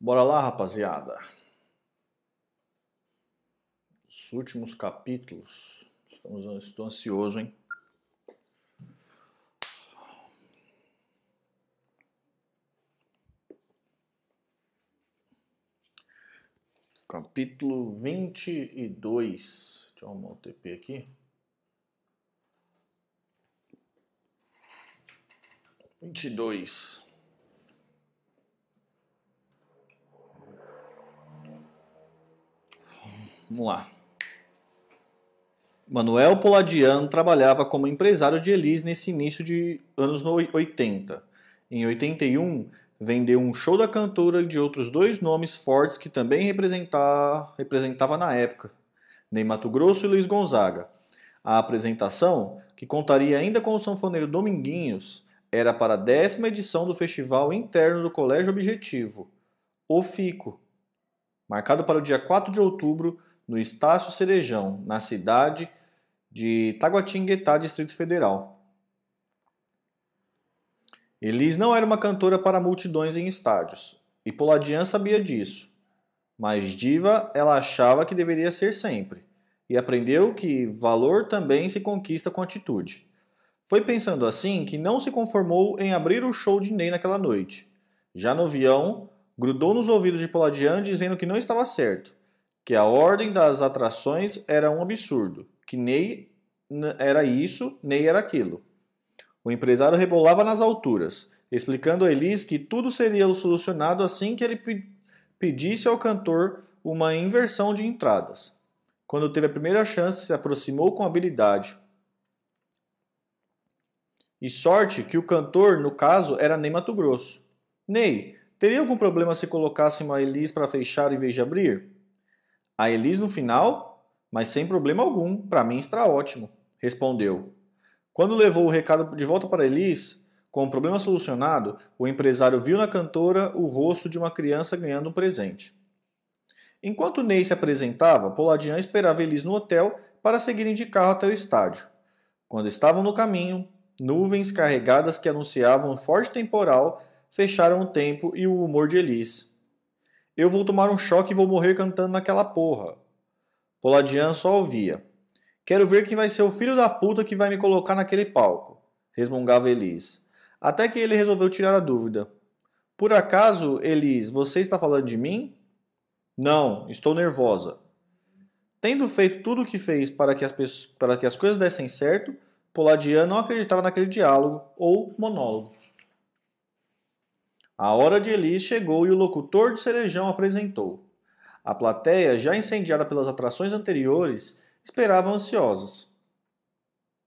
Bora lá, rapaziada. Os últimos capítulos. Estamos, estou ansioso, hein? Capítulo 22. Deixa eu arrumar o TP aqui. 22. Vamos lá. Manuel Poladiano trabalhava como empresário de Elis nesse início de anos 80. Em 81, vendeu um show da cantora e de outros dois nomes fortes que também representava, representava na época, Ney Mato Grosso e Luiz Gonzaga. A apresentação, que contaria ainda com o sanfoneiro Dominguinhos, era para a décima edição do Festival Interno do Colégio Objetivo, o FICO, marcado para o dia 4 de outubro no Estácio Cerejão, na cidade de Taguatinguetá, Distrito Federal. Elis não era uma cantora para multidões em estádios, e Poladian sabia disso. Mas diva ela achava que deveria ser sempre, e aprendeu que valor também se conquista com atitude. Foi pensando assim que não se conformou em abrir o show de Ney naquela noite. Já no avião, grudou nos ouvidos de Poladian dizendo que não estava certo, que a ordem das atrações era um absurdo, que Ney era isso, Ney era aquilo. O empresário rebolava nas alturas, explicando a Elis que tudo seria solucionado assim que ele pedisse ao cantor uma inversão de entradas. Quando teve a primeira chance, se aproximou com habilidade. E sorte que o cantor, no caso, era Ney Mato Grosso. Ney, teria algum problema se colocasse uma Elis para fechar em vez de abrir? A Elis no final? Mas sem problema algum, para mim está ótimo, respondeu. Quando levou o recado de volta para Elis, com o problema solucionado, o empresário viu na cantora o rosto de uma criança ganhando um presente. Enquanto Ney se apresentava, Poladian esperava Elis no hotel para seguirem de carro até o estádio. Quando estavam no caminho, nuvens carregadas que anunciavam um forte temporal fecharam o tempo e o humor de Elis. Eu vou tomar um choque e vou morrer cantando naquela porra. Poladian só ouvia. Quero ver quem vai ser o filho da puta que vai me colocar naquele palco, resmungava Elis. Até que ele resolveu tirar a dúvida. Por acaso, Elis, você está falando de mim? Não, estou nervosa. Tendo feito tudo o que fez para que, as, para que as coisas dessem certo, Poladian não acreditava naquele diálogo ou monólogo. A hora de Elis chegou e o locutor de Cerejão apresentou. A plateia, já incendiada pelas atrações anteriores, esperava ansiosas.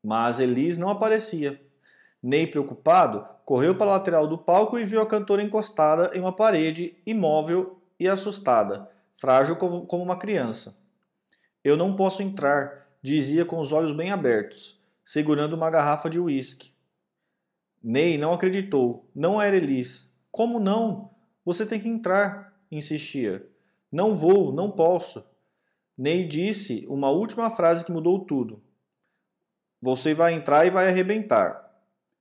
Mas Elis não aparecia. Ney, preocupado, correu para a lateral do palco e viu a cantora encostada em uma parede, imóvel e assustada, frágil como uma criança. Eu não posso entrar, dizia com os olhos bem abertos, segurando uma garrafa de uísque. Ney não acreditou. Não era Elis. Como não? Você tem que entrar, insistia. Não vou, não posso. Ney disse uma última frase que mudou tudo. Você vai entrar e vai arrebentar.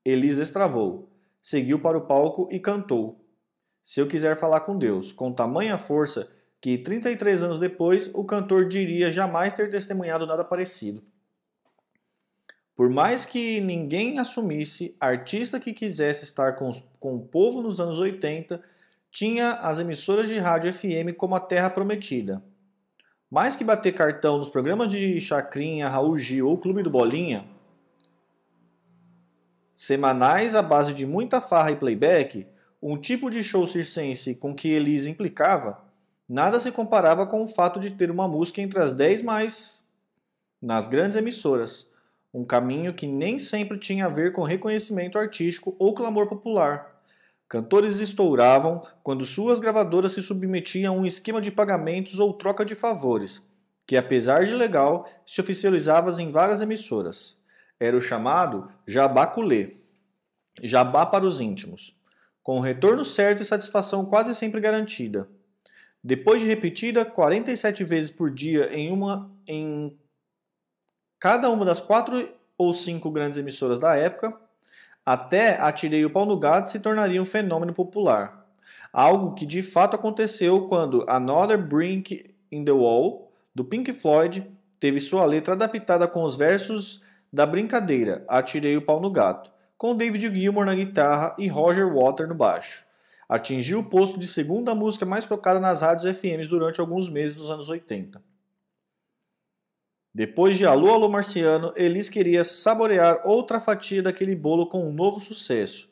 Elis destravou, seguiu para o palco e cantou. Se eu quiser falar com Deus, com tamanha força que 33 anos depois o cantor diria jamais ter testemunhado nada parecido. Por mais que ninguém assumisse, artista que quisesse estar com, com o povo nos anos 80 tinha as emissoras de rádio FM como a terra prometida. Mais que bater cartão nos programas de Chacrinha, Raul Gil ou Clube do Bolinha, semanais à base de muita farra e playback, um tipo de show circense com que Elise implicava, nada se comparava com o fato de ter uma música entre as 10 mais nas grandes emissoras um caminho que nem sempre tinha a ver com reconhecimento artístico ou clamor popular. Cantores estouravam quando suas gravadoras se submetiam a um esquema de pagamentos ou troca de favores, que apesar de legal, se oficializava em várias emissoras. Era o chamado jabá culé, jabá para os íntimos, com retorno certo e satisfação quase sempre garantida. Depois de repetida 47 vezes por dia em uma em cada uma das quatro ou cinco grandes emissoras da época, até Atirei o Pau no Gato se tornaria um fenômeno popular. Algo que de fato aconteceu quando Another Brink in the Wall, do Pink Floyd, teve sua letra adaptada com os versos da brincadeira Atirei o Pau no Gato, com David Gilmour na guitarra e Roger Water no baixo. Atingiu o posto de segunda música mais tocada nas rádios FMs durante alguns meses dos anos 80. Depois de Alô Alô Marciano, Elis queria saborear outra fatia daquele bolo com um novo sucesso.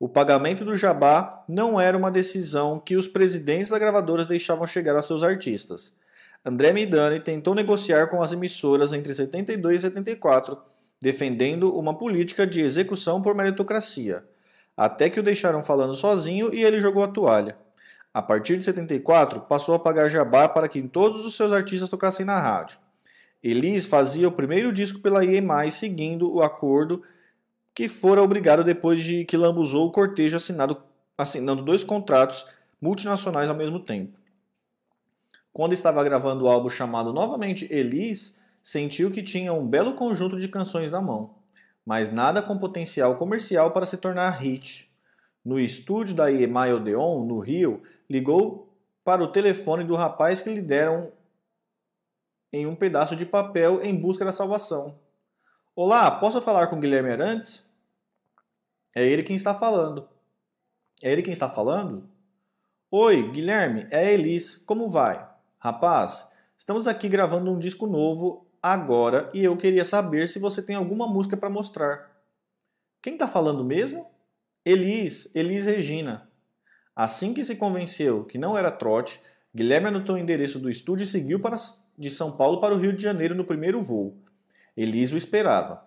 O pagamento do jabá não era uma decisão que os presidentes das gravadoras deixavam chegar a seus artistas. André Midani tentou negociar com as emissoras entre 72 e 74, defendendo uma política de execução por meritocracia, até que o deixaram falando sozinho e ele jogou a toalha. A partir de 74, passou a pagar jabá para que todos os seus artistas tocassem na rádio. Elis fazia o primeiro disco pela EMI seguindo o acordo que fora obrigado depois de que lambuzou o cortejo assinado, assinando dois contratos multinacionais ao mesmo tempo. Quando estava gravando o álbum chamado novamente Elis, sentiu que tinha um belo conjunto de canções na mão, mas nada com potencial comercial para se tornar hit. No estúdio da EMI Odeon, no Rio, ligou para o telefone do rapaz que lhe deram em um pedaço de papel em busca da salvação. Olá, posso falar com Guilherme Arantes? É ele quem está falando. É ele quem está falando? Oi, Guilherme, é a Elis. Como vai? Rapaz, estamos aqui gravando um disco novo agora e eu queria saber se você tem alguma música para mostrar. Quem está falando mesmo? Elis, Elis Regina. Assim que se convenceu que não era trote, Guilherme anotou o endereço do estúdio e seguiu para de São Paulo para o Rio de Janeiro no primeiro voo. Elise o esperava.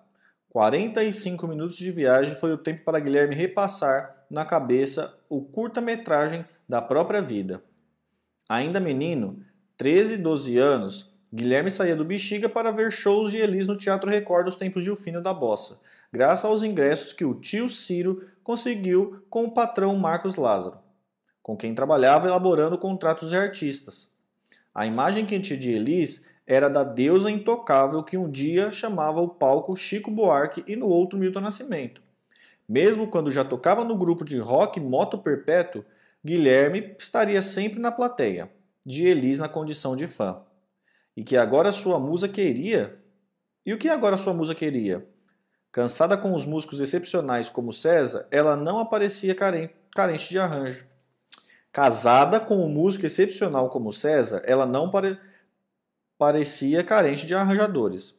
45 minutos de viagem foi o tempo para Guilherme repassar na cabeça o curta-metragem da própria vida. Ainda menino, 13 e 12 anos, Guilherme saía do Bexiga para ver shows de Elis no Teatro Record dos tempos de Ufino da Bossa, graças aos ingressos que o tio Ciro conseguiu com o patrão Marcos Lázaro, com quem trabalhava elaborando contratos de artistas. A imagem que tinha de Elis era da deusa intocável que um dia chamava o palco Chico Buarque e no outro Milton Nascimento. Mesmo quando já tocava no grupo de rock Moto Perpétuo, Guilherme estaria sempre na plateia, de Elis na condição de fã. E que agora sua musa queria? E o que agora sua musa queria? Cansada com os músicos excepcionais como César, ela não aparecia carente de arranjo. Casada com um músico excepcional como César, ela não pare... parecia carente de arranjadores.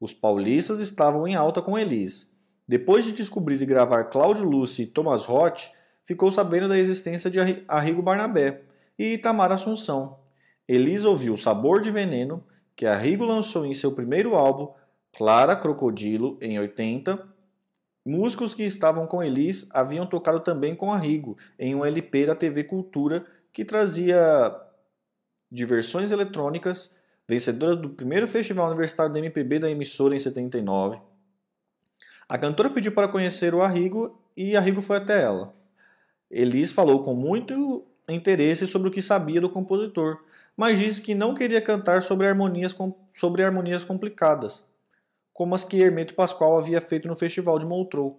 Os paulistas estavam em alta com Elis. Depois de descobrir e gravar Cláudio Lucy e Thomas Roth, ficou sabendo da existência de Arrigo Barnabé e Itamar Assunção. Elis ouviu Sabor de Veneno, que Arrigo lançou em seu primeiro álbum, Clara Crocodilo, em 80, Músicos que estavam com Elis haviam tocado também com Arrigo em um LP da TV Cultura que trazia diversões eletrônicas, vencedora do primeiro Festival Universitário da MPB da emissora em 79. A cantora pediu para conhecer o Arrigo e Arrigo foi até ela. Elis falou com muito interesse sobre o que sabia do compositor, mas disse que não queria cantar sobre harmonias, sobre harmonias complicadas como as que Hermeto Pascoal havia feito no Festival de Montreux.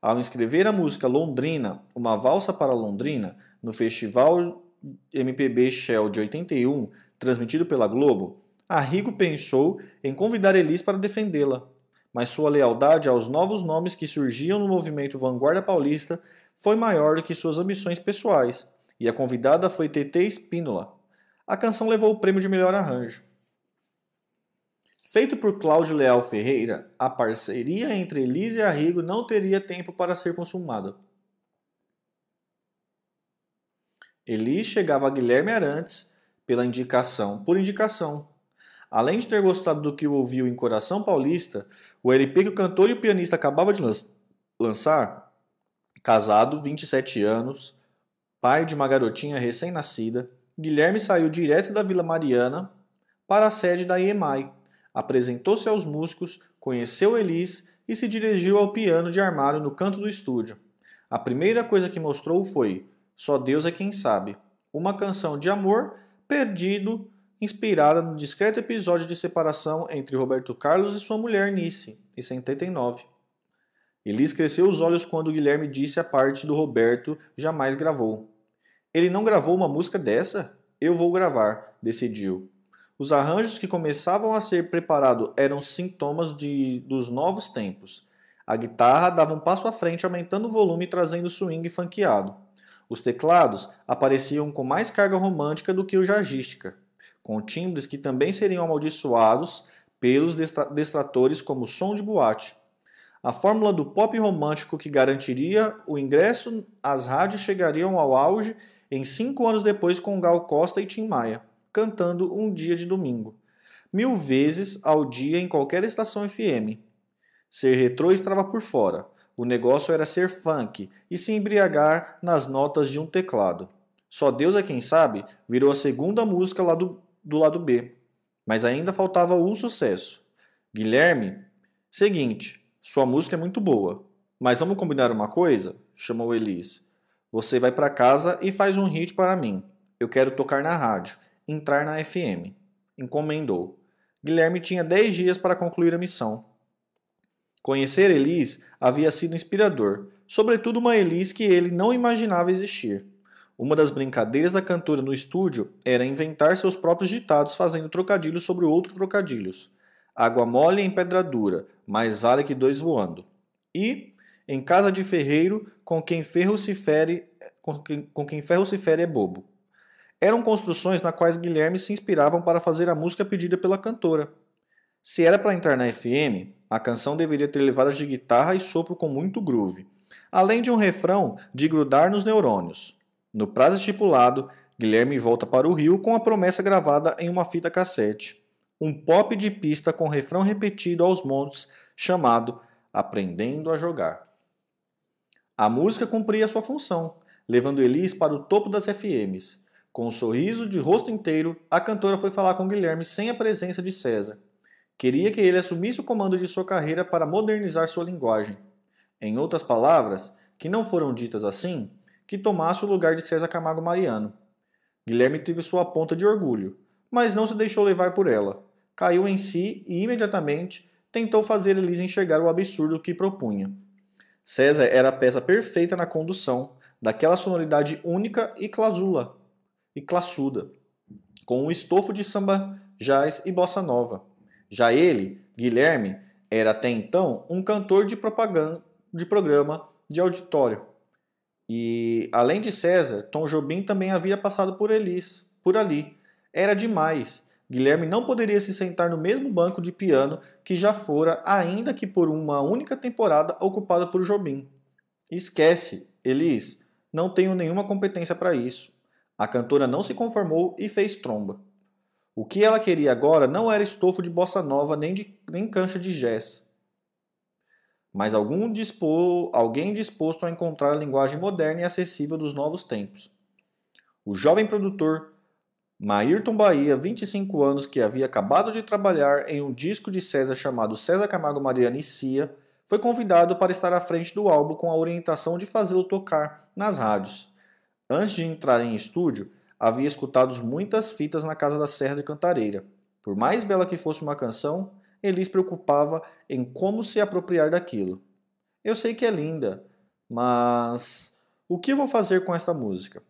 Ao inscrever a música Londrina, uma valsa para Londrina, no Festival MPB Shell de 81, transmitido pela Globo, Arrigo pensou em convidar Elis para defendê-la, mas sua lealdade aos novos nomes que surgiam no movimento Vanguarda Paulista foi maior do que suas ambições pessoais, e a convidada foi TT Espínola. A canção levou o prêmio de melhor arranjo. Feito por Cláudio Leal Ferreira, a parceria entre Elise e Arrigo não teria tempo para ser consumada. Elis chegava a Guilherme Arantes pela indicação, por indicação. Além de ter gostado do que ouviu em Coração Paulista, o LP que o cantor e o pianista acabavam de lançar, casado, 27 anos, pai de uma garotinha recém-nascida, Guilherme saiu direto da Vila Mariana para a sede da EMI, apresentou-se aos músicos, conheceu Elis e se dirigiu ao piano de armário no canto do estúdio. A primeira coisa que mostrou foi Só Deus é quem sabe, uma canção de amor perdido, inspirada no discreto episódio de separação entre Roberto Carlos e sua mulher Nice, em 79. Elis cresceu os olhos quando Guilherme disse a parte do Roberto jamais gravou. Ele não gravou uma música dessa? Eu vou gravar, decidiu. Os arranjos que começavam a ser preparados eram sintomas de, dos novos tempos. A guitarra dava um passo à frente, aumentando o volume e trazendo swing funkeado. Os teclados apareciam com mais carga romântica do que o jazzística, com timbres que também seriam amaldiçoados pelos destratores como som de boate. A fórmula do pop romântico que garantiria o ingresso às rádios chegariam ao auge em cinco anos depois com Gal Costa e Tim Maia, cantando um dia de domingo, mil vezes ao dia em qualquer estação FM. Ser retrô estava por fora. O negócio era ser funk e se embriagar nas notas de um teclado. Só Deus é quem sabe virou a segunda música lá do, do lado B. Mas ainda faltava um sucesso. Guilherme, seguinte, sua música é muito boa, mas vamos combinar uma coisa? chamou Elis. Você vai para casa e faz um hit para mim. Eu quero tocar na rádio, entrar na FM. Encomendou. Guilherme tinha dez dias para concluir a missão. Conhecer Elis havia sido inspirador, sobretudo uma Elis que ele não imaginava existir. Uma das brincadeiras da cantora no estúdio era inventar seus próprios ditados fazendo trocadilhos sobre outros trocadilhos. Água mole em pedra dura, mais vale que dois voando. E, em casa de ferreiro, com quem ferro se fere, com quem, com quem ferro se fere é bobo. Eram construções na quais Guilherme se inspiravam para fazer a música pedida pela cantora. Se era para entrar na FM, a canção deveria ter levadas de guitarra e sopro com muito groove, além de um refrão de grudar nos neurônios. No prazo estipulado, Guilherme volta para o Rio com a promessa gravada em uma fita cassete. Um pop de pista com refrão repetido aos montes, chamado Aprendendo a Jogar. A música cumpria sua função, levando Elis para o topo das FMs. Com um sorriso de rosto inteiro, a cantora foi falar com Guilherme sem a presença de César. Queria que ele assumisse o comando de sua carreira para modernizar sua linguagem. Em outras palavras, que não foram ditas assim, que tomasse o lugar de César Camargo Mariano. Guilherme teve sua ponta de orgulho, mas não se deixou levar por ela. Caiu em si e imediatamente tentou fazer Elisa enxergar o absurdo que propunha. César era a peça perfeita na condução, daquela sonoridade única e clasula, e classuda, com um estofo de samba, jazz e bossa nova. Já ele, Guilherme, era até então um cantor de propaganda de programa de auditório. E além de César, Tom Jobim também havia passado por Elis, por ali. Era demais. Guilherme não poderia se sentar no mesmo banco de piano que já fora, ainda que por uma única temporada ocupada por Jobim. Esquece, Elis, não tenho nenhuma competência para isso. A cantora não se conformou e fez tromba. O que ela queria agora não era estofo de bossa nova nem, de, nem cancha de jazz, mas algum alguém disposto a encontrar a linguagem moderna e acessível dos novos tempos. O jovem produtor Maírton Bahia, 25 anos, que havia acabado de trabalhar em um disco de César chamado César Camargo Mariana e Cia, foi convidado para estar à frente do álbum com a orientação de fazê-lo tocar nas rádios. Antes de entrar em estúdio, havia escutado muitas fitas na casa da Serra de Cantareira. Por mais bela que fosse uma canção, Elis preocupava em como se apropriar daquilo. Eu sei que é linda, mas o que vou fazer com esta música?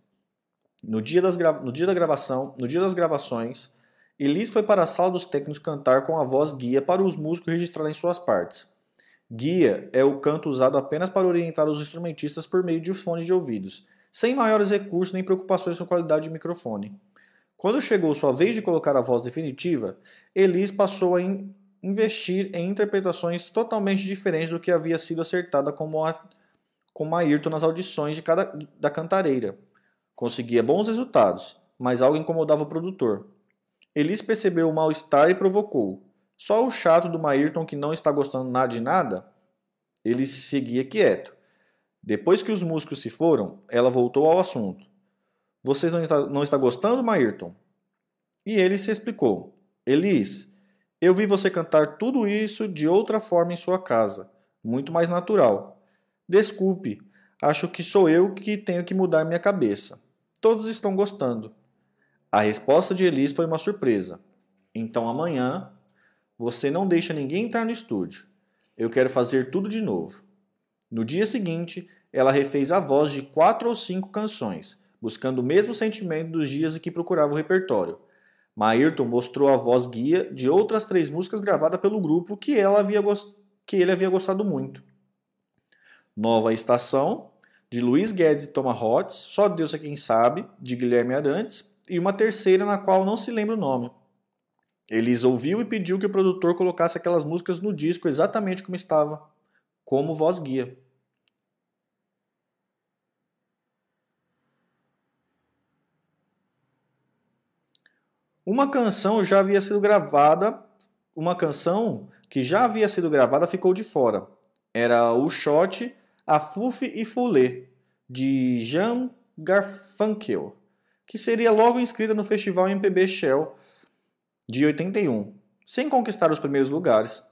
No dia, no dia da gravação, no dia das gravações, Elis foi para a sala dos técnicos cantar com a voz guia para os músicos registrarem suas partes. Guia é o canto usado apenas para orientar os instrumentistas por meio de fones de ouvidos sem maiores recursos nem preocupações com qualidade de microfone. Quando chegou sua vez de colocar a voz definitiva, Elis passou a in investir em interpretações totalmente diferentes do que havia sido acertada como a, com Ayrton nas audições de cada, da cantareira. Conseguia bons resultados, mas algo incomodava o produtor. Elis percebeu o mal-estar e provocou. Só o chato do Mayrton que não está gostando nada de nada? Ele seguia quieto. Depois que os músicos se foram, ela voltou ao assunto. Vocês não está, não está gostando, Mayrton? E ele se explicou. Elis, eu vi você cantar tudo isso de outra forma em sua casa, muito mais natural. Desculpe, acho que sou eu que tenho que mudar minha cabeça. Todos estão gostando. A resposta de Elis foi uma surpresa. Então amanhã você não deixa ninguém entrar no estúdio. Eu quero fazer tudo de novo. No dia seguinte, ela refez a voz de quatro ou cinco canções, buscando o mesmo sentimento dos dias em que procurava o repertório. Mayrton mostrou a voz guia de outras três músicas gravadas pelo grupo que, ela havia que ele havia gostado muito. Nova Estação, de Luiz Guedes e Thomas Hotz, Só Deus é Quem Sabe, de Guilherme Arantes, e uma terceira na qual não se lembra o nome. Elis ouviu e pediu que o produtor colocasse aquelas músicas no disco exatamente como estava, como voz guia. Uma canção já havia sido gravada, uma canção que já havia sido gravada ficou de fora. Era o shot A Fufi e Foulé, de Jean Garfunkel, que seria logo inscrita no festival MPB Shell de 81, sem conquistar os primeiros lugares.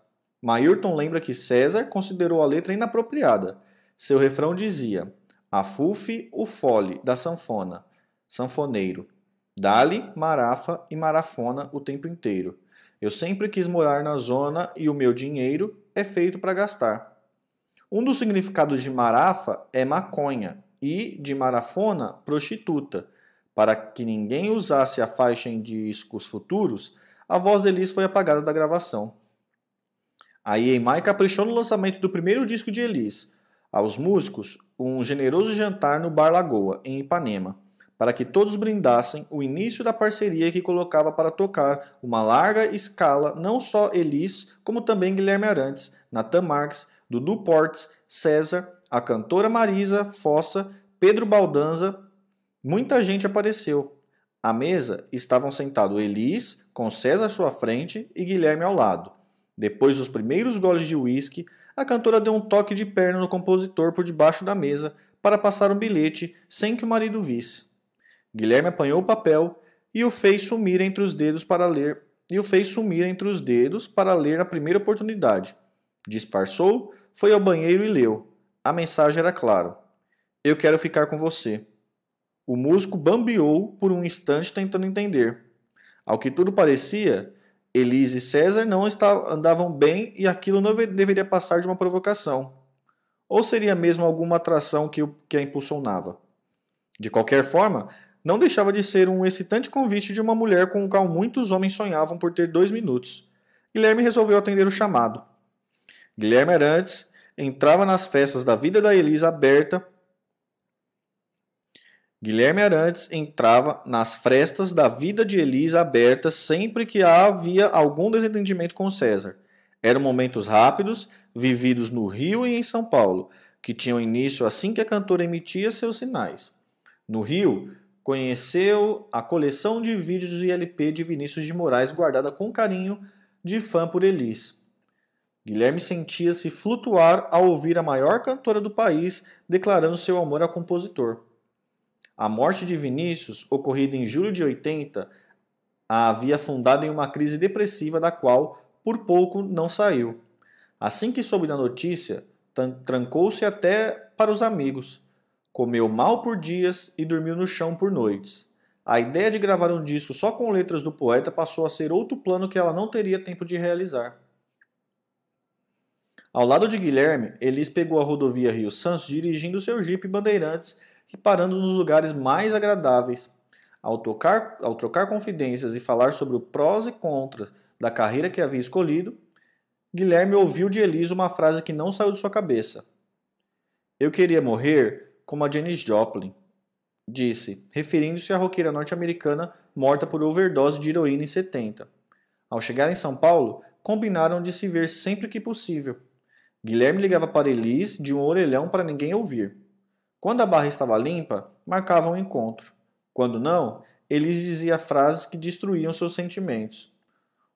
Mayrton lembra que César considerou a letra inapropriada. Seu refrão dizia: A Fufi, o fole da sanfona, sanfoneiro. Dali, marafa e marafona o tempo inteiro. Eu sempre quis morar na zona e o meu dinheiro é feito para gastar. Um dos significados de marafa é maconha e de marafona, prostituta. Para que ninguém usasse a faixa em discos futuros, a voz de Elis foi apagada da gravação. A EMI caprichou no lançamento do primeiro disco de Elis, aos músicos, um generoso jantar no Bar Lagoa, em Ipanema para que todos brindassem o início da parceria que colocava para tocar uma larga escala não só Elis, como também Guilherme Arantes, Nathan Marques, Dudu Portes, César, a cantora Marisa Fossa, Pedro Baldanza. Muita gente apareceu. À mesa estavam sentados Elis, com César à sua frente e Guilherme ao lado. Depois dos primeiros goles de uísque, a cantora deu um toque de perna no compositor por debaixo da mesa para passar um bilhete sem que o marido visse. Guilherme apanhou o papel e o fez sumir entre os dedos para ler e o fez sumir entre os dedos para ler na primeira oportunidade. Disfarçou, foi ao banheiro e leu. A mensagem era clara: Eu quero ficar com você. O músico bambeou por um instante tentando entender. Ao que tudo parecia, Elise e César não andavam bem e aquilo não deveria passar de uma provocação. Ou seria mesmo alguma atração que a impulsionava? De qualquer forma, não deixava de ser um excitante convite de uma mulher com o qual muitos homens sonhavam por ter dois minutos. Guilherme resolveu atender o chamado. Guilherme Arantes entrava nas festas da vida da Elisa aberta. Guilherme Arantes entrava nas frestas da vida de Elisa aberta sempre que havia algum desentendimento com César. Eram momentos rápidos, vividos no Rio e em São Paulo, que tinham início assim que a cantora emitia seus sinais. No Rio, conheceu a coleção de vídeos e LP de Vinícius de Moraes guardada com carinho de fã por Elis. Guilherme sentia-se flutuar ao ouvir a maior cantora do país declarando seu amor ao compositor. A morte de Vinícius, ocorrida em julho de 80, a havia fundado em uma crise depressiva da qual, por pouco, não saiu. Assim que soube da notícia, trancou-se até para os amigos, comeu mal por dias e dormiu no chão por noites. A ideia de gravar um disco só com letras do poeta passou a ser outro plano que ela não teria tempo de realizar. Ao lado de Guilherme, Elis pegou a rodovia Rio Santos dirigindo seu Jeep Bandeirantes e parando nos lugares mais agradáveis. Ao, tocar, ao trocar confidências e falar sobre o prós e contras da carreira que havia escolhido, Guilherme ouviu de Elis uma frase que não saiu de sua cabeça. Eu queria morrer como a Janis Joplin, disse, referindo-se à roqueira norte-americana morta por overdose de heroína em 70. Ao chegar em São Paulo, combinaram de se ver sempre que possível. Guilherme ligava para Elis de um orelhão para ninguém ouvir. Quando a barra estava limpa, marcavam um encontro. Quando não, Elis dizia frases que destruíam seus sentimentos.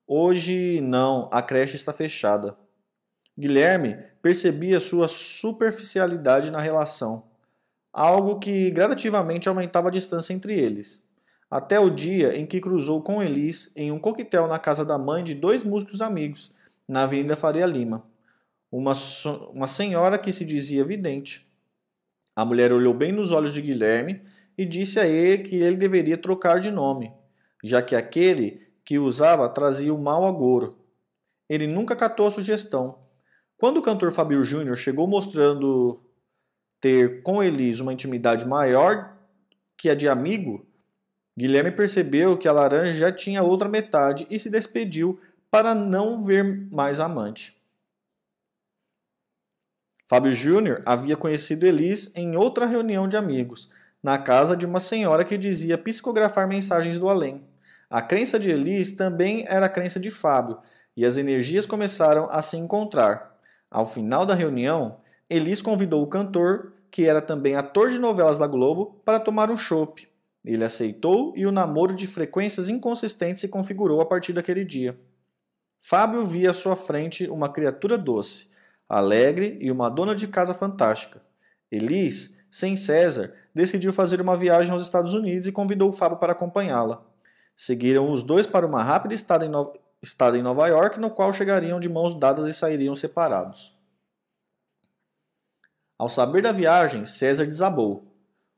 Hoje não, a creche está fechada. Guilherme percebia sua superficialidade na relação algo que gradativamente aumentava a distância entre eles, até o dia em que cruzou com Elis em um coquetel na casa da mãe de dois músicos amigos, na Avenida Faria Lima. Uma, uma senhora que se dizia vidente. A mulher olhou bem nos olhos de Guilherme e disse a ele que ele deveria trocar de nome, já que aquele que usava trazia o mau agouro. Ele nunca catou a sugestão. Quando o cantor Fábio Júnior chegou mostrando ter com Elis uma intimidade maior que a de amigo, Guilherme percebeu que a laranja já tinha outra metade e se despediu para não ver mais a amante. Fábio Júnior havia conhecido Elis em outra reunião de amigos, na casa de uma senhora que dizia psicografar mensagens do além. A crença de Elis também era a crença de Fábio, e as energias começaram a se encontrar. Ao final da reunião, Elis convidou o cantor, que era também ator de novelas da Globo, para tomar um chopp. Ele aceitou e o namoro de frequências inconsistentes se configurou a partir daquele dia. Fábio via à sua frente uma criatura doce, alegre e uma dona de casa fantástica. Elis, sem César, decidiu fazer uma viagem aos Estados Unidos e convidou Fábio para acompanhá-la. Seguiram os dois para uma rápida estada em, no... estada em Nova York, no qual chegariam de mãos dadas e sairiam separados. Ao saber da viagem, César desabou.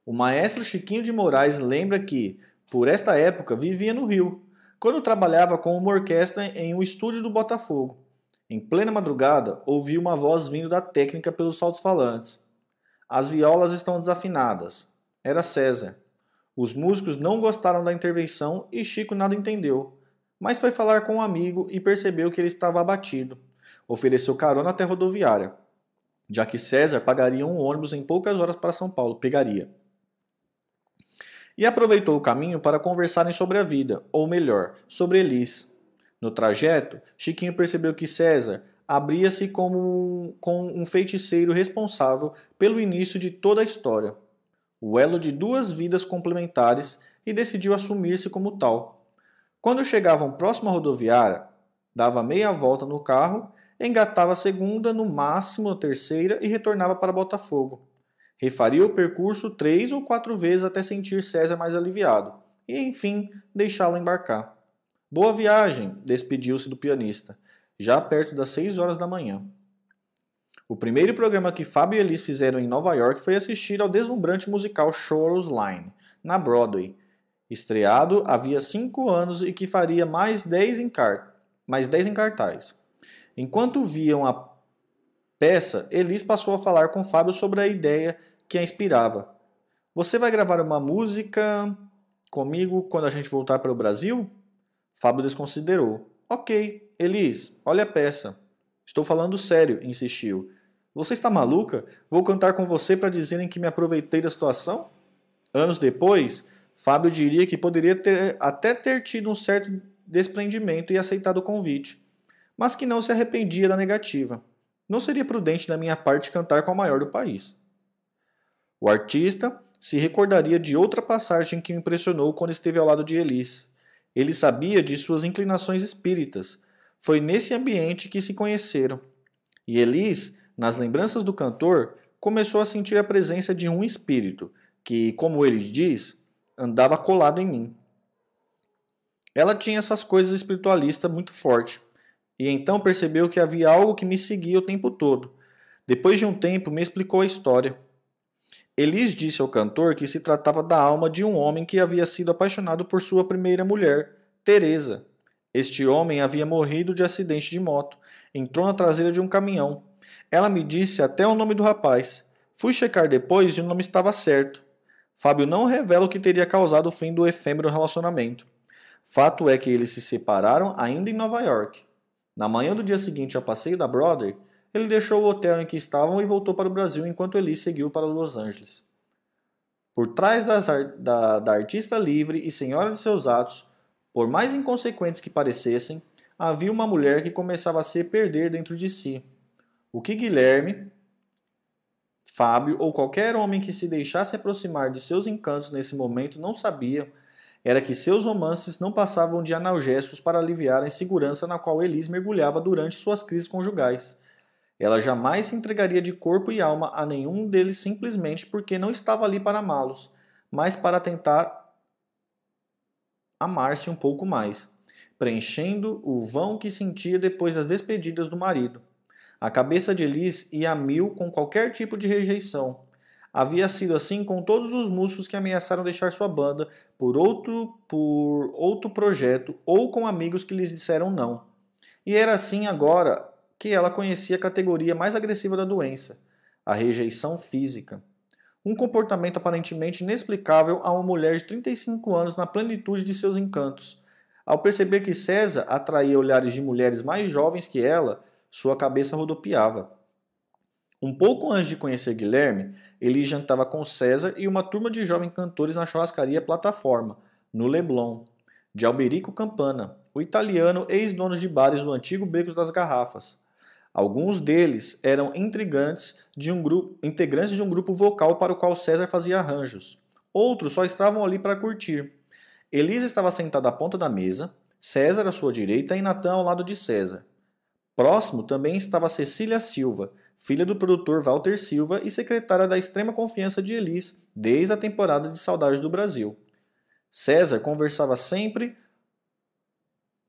O maestro Chiquinho de Moraes lembra que, por esta época, vivia no Rio, quando trabalhava com uma orquestra em um estúdio do Botafogo. Em plena madrugada, ouviu uma voz vindo da técnica pelos saltos-falantes. As violas estão desafinadas. Era César. Os músicos não gostaram da intervenção e Chico nada entendeu, mas foi falar com um amigo e percebeu que ele estava abatido. Ofereceu carona até a rodoviária já que César pagaria um ônibus em poucas horas para São Paulo, pegaria. E aproveitou o caminho para conversarem sobre a vida, ou melhor, sobre Elis. No trajeto, Chiquinho percebeu que César abria-se como com um feiticeiro responsável pelo início de toda a história, o elo de duas vidas complementares, e decidiu assumir-se como tal. Quando chegavam próximo à rodoviária, dava meia volta no carro engatava a segunda, no máximo a terceira e retornava para Botafogo. Refaria o percurso três ou quatro vezes até sentir César mais aliviado e, enfim, deixá-lo embarcar. Boa viagem, despediu-se do pianista, já perto das seis horas da manhã. O primeiro programa que Fábio e Elis fizeram em Nova York foi assistir ao deslumbrante musical Shores Line, na Broadway, estreado havia cinco anos e que faria mais dez em, car mais dez em cartaz. Enquanto viam a peça, Elis passou a falar com Fábio sobre a ideia que a inspirava. Você vai gravar uma música comigo quando a gente voltar para o Brasil? Fábio desconsiderou. Ok, Elis, olha a peça. Estou falando sério, insistiu. Você está maluca? Vou cantar com você para dizerem que me aproveitei da situação? Anos depois, Fábio diria que poderia ter, até ter tido um certo desprendimento e aceitado o convite mas que não se arrependia da negativa. Não seria prudente da minha parte cantar com a maior do país. O artista se recordaria de outra passagem que o impressionou quando esteve ao lado de Elis. Ele sabia de suas inclinações espíritas. Foi nesse ambiente que se conheceram. E Elis, nas lembranças do cantor, começou a sentir a presença de um espírito que, como ele diz, andava colado em mim. Ela tinha essas coisas espiritualistas muito forte e então percebeu que havia algo que me seguia o tempo todo. Depois de um tempo, me explicou a história. Elis disse ao cantor que se tratava da alma de um homem que havia sido apaixonado por sua primeira mulher, Teresa. Este homem havia morrido de acidente de moto. Entrou na traseira de um caminhão. Ela me disse até o nome do rapaz. Fui checar depois e o nome estava certo. Fábio não revela o que teria causado o fim do efêmero relacionamento. Fato é que eles se separaram ainda em Nova York. Na manhã do dia seguinte ao passeio da Broadway, ele deixou o hotel em que estavam e voltou para o Brasil enquanto Elise seguiu para Los Angeles. Por trás das, da, da artista livre e senhora de seus atos, por mais inconsequentes que parecessem, havia uma mulher que começava a se perder dentro de si. O que Guilherme, Fábio ou qualquer homem que se deixasse aproximar de seus encantos nesse momento não sabia era que seus romances não passavam de analgésicos para aliviar a insegurança na qual Elis mergulhava durante suas crises conjugais. Ela jamais se entregaria de corpo e alma a nenhum deles simplesmente porque não estava ali para amá-los, mas para tentar amar-se um pouco mais, preenchendo o vão que sentia depois das despedidas do marido. A cabeça de Elis ia a mil com qualquer tipo de rejeição, Havia sido assim com todos os músicos que ameaçaram deixar sua banda por outro, por outro projeto ou com amigos que lhes disseram não. E era assim agora que ela conhecia a categoria mais agressiva da doença, a rejeição física. Um comportamento aparentemente inexplicável a uma mulher de 35 anos na plenitude de seus encantos. Ao perceber que César atraía olhares de mulheres mais jovens que ela, sua cabeça rodopiava. Um pouco antes de conhecer Guilherme, ele jantava com César e uma turma de jovens cantores na churrascaria Plataforma, no Leblon, de Alberico Campana, o italiano ex-dono de bares do antigo Beco das Garrafas. Alguns deles eram intrigantes de um grupo, integrantes de um grupo vocal para o qual César fazia arranjos. Outros só estavam ali para curtir. Elisa estava sentada à ponta da mesa, César à sua direita e Natan ao lado de César. Próximo também estava Cecília Silva, filha do produtor Walter Silva e secretária da extrema confiança de Elis desde a temporada de Saudades do Brasil. César conversava sempre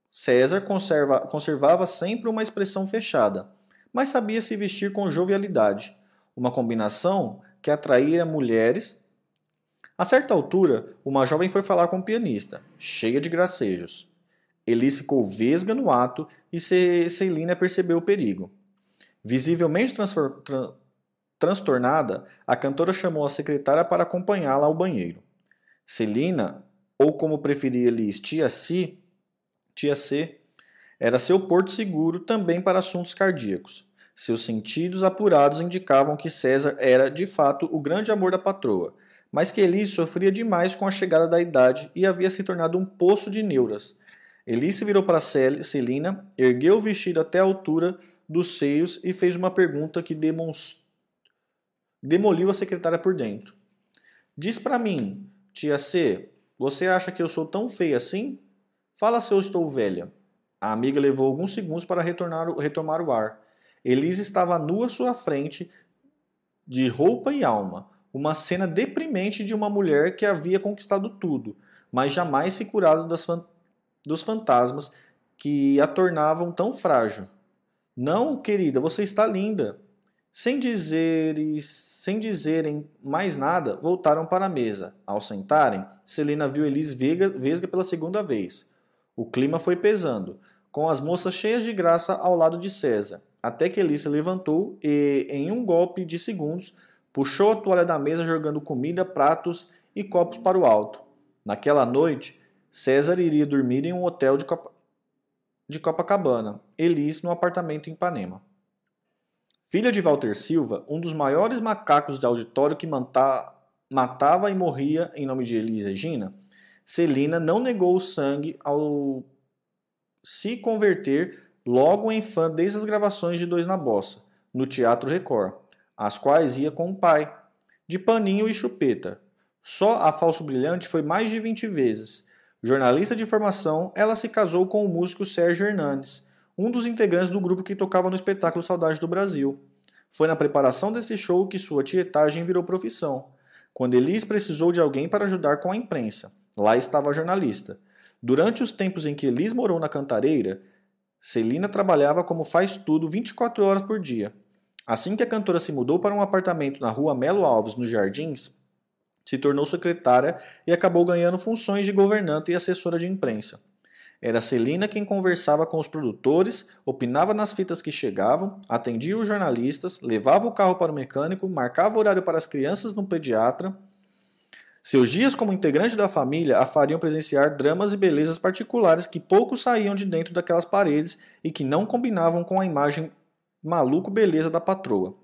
César conserva, conservava sempre uma expressão fechada, mas sabia se vestir com jovialidade, uma combinação que atraía mulheres. A certa altura, uma jovem foi falar com o pianista, cheia de gracejos. Elis ficou vesga no ato e Celina percebeu o perigo. Visivelmente tra transtornada, a cantora chamou a secretária para acompanhá-la ao banheiro. Celina, ou como preferia Elis, tia Si, Tia C era seu porto seguro também para assuntos cardíacos. Seus sentidos apurados indicavam que César era, de fato, o grande amor da patroa, mas que Elis sofria demais com a chegada da idade e havia se tornado um poço de neuras. Elis se virou para Celina, ergueu o vestido até a altura dos seios e fez uma pergunta que demoliu a secretária por dentro. Diz para mim, tia C, você acha que eu sou tão feia assim? Fala se eu estou velha. A amiga levou alguns segundos para retornar, retomar o ar. Elisa estava nua à sua frente, de roupa e alma. Uma cena deprimente de uma mulher que havia conquistado tudo, mas jamais se curado das fan dos fantasmas que a tornavam tão frágil. Não, querida, você está linda. Sem dizeres, sem dizerem mais nada, voltaram para a mesa. Ao sentarem, Celina viu Elis vesga pela segunda vez. O clima foi pesando, com as moças cheias de graça ao lado de César, até que Elisa levantou e, em um golpe de segundos, puxou a toalha da mesa jogando comida, pratos e copos para o alto. Naquela noite, César iria dormir em um hotel de, de Copacabana, Elis no apartamento em Ipanema. Filha de Walter Silva, um dos maiores macacos de auditório que manta... matava e morria em nome de Elis Regina, Celina não negou o sangue ao se converter logo em fã desde as gravações de Dois na Bossa, no Teatro Record, as quais ia com o pai, de paninho e chupeta. Só a Falso Brilhante foi mais de 20 vezes. Jornalista de formação, ela se casou com o músico Sérgio Hernandes, um dos integrantes do grupo que tocava no espetáculo Saudade do Brasil. Foi na preparação desse show que sua tietagem virou profissão, quando Elis precisou de alguém para ajudar com a imprensa. Lá estava a jornalista. Durante os tempos em que Elis morou na Cantareira, Celina trabalhava como faz tudo 24 horas por dia. Assim que a cantora se mudou para um apartamento na rua Melo Alves, nos Jardins, se tornou secretária e acabou ganhando funções de governanta e assessora de imprensa. Era Celina quem conversava com os produtores, opinava nas fitas que chegavam, atendia os jornalistas, levava o carro para o mecânico, marcava horário para as crianças no pediatra seus dias como integrante da família a fariam presenciar dramas e belezas particulares que pouco saíam de dentro daquelas paredes e que não combinavam com a imagem maluco-beleza da patroa.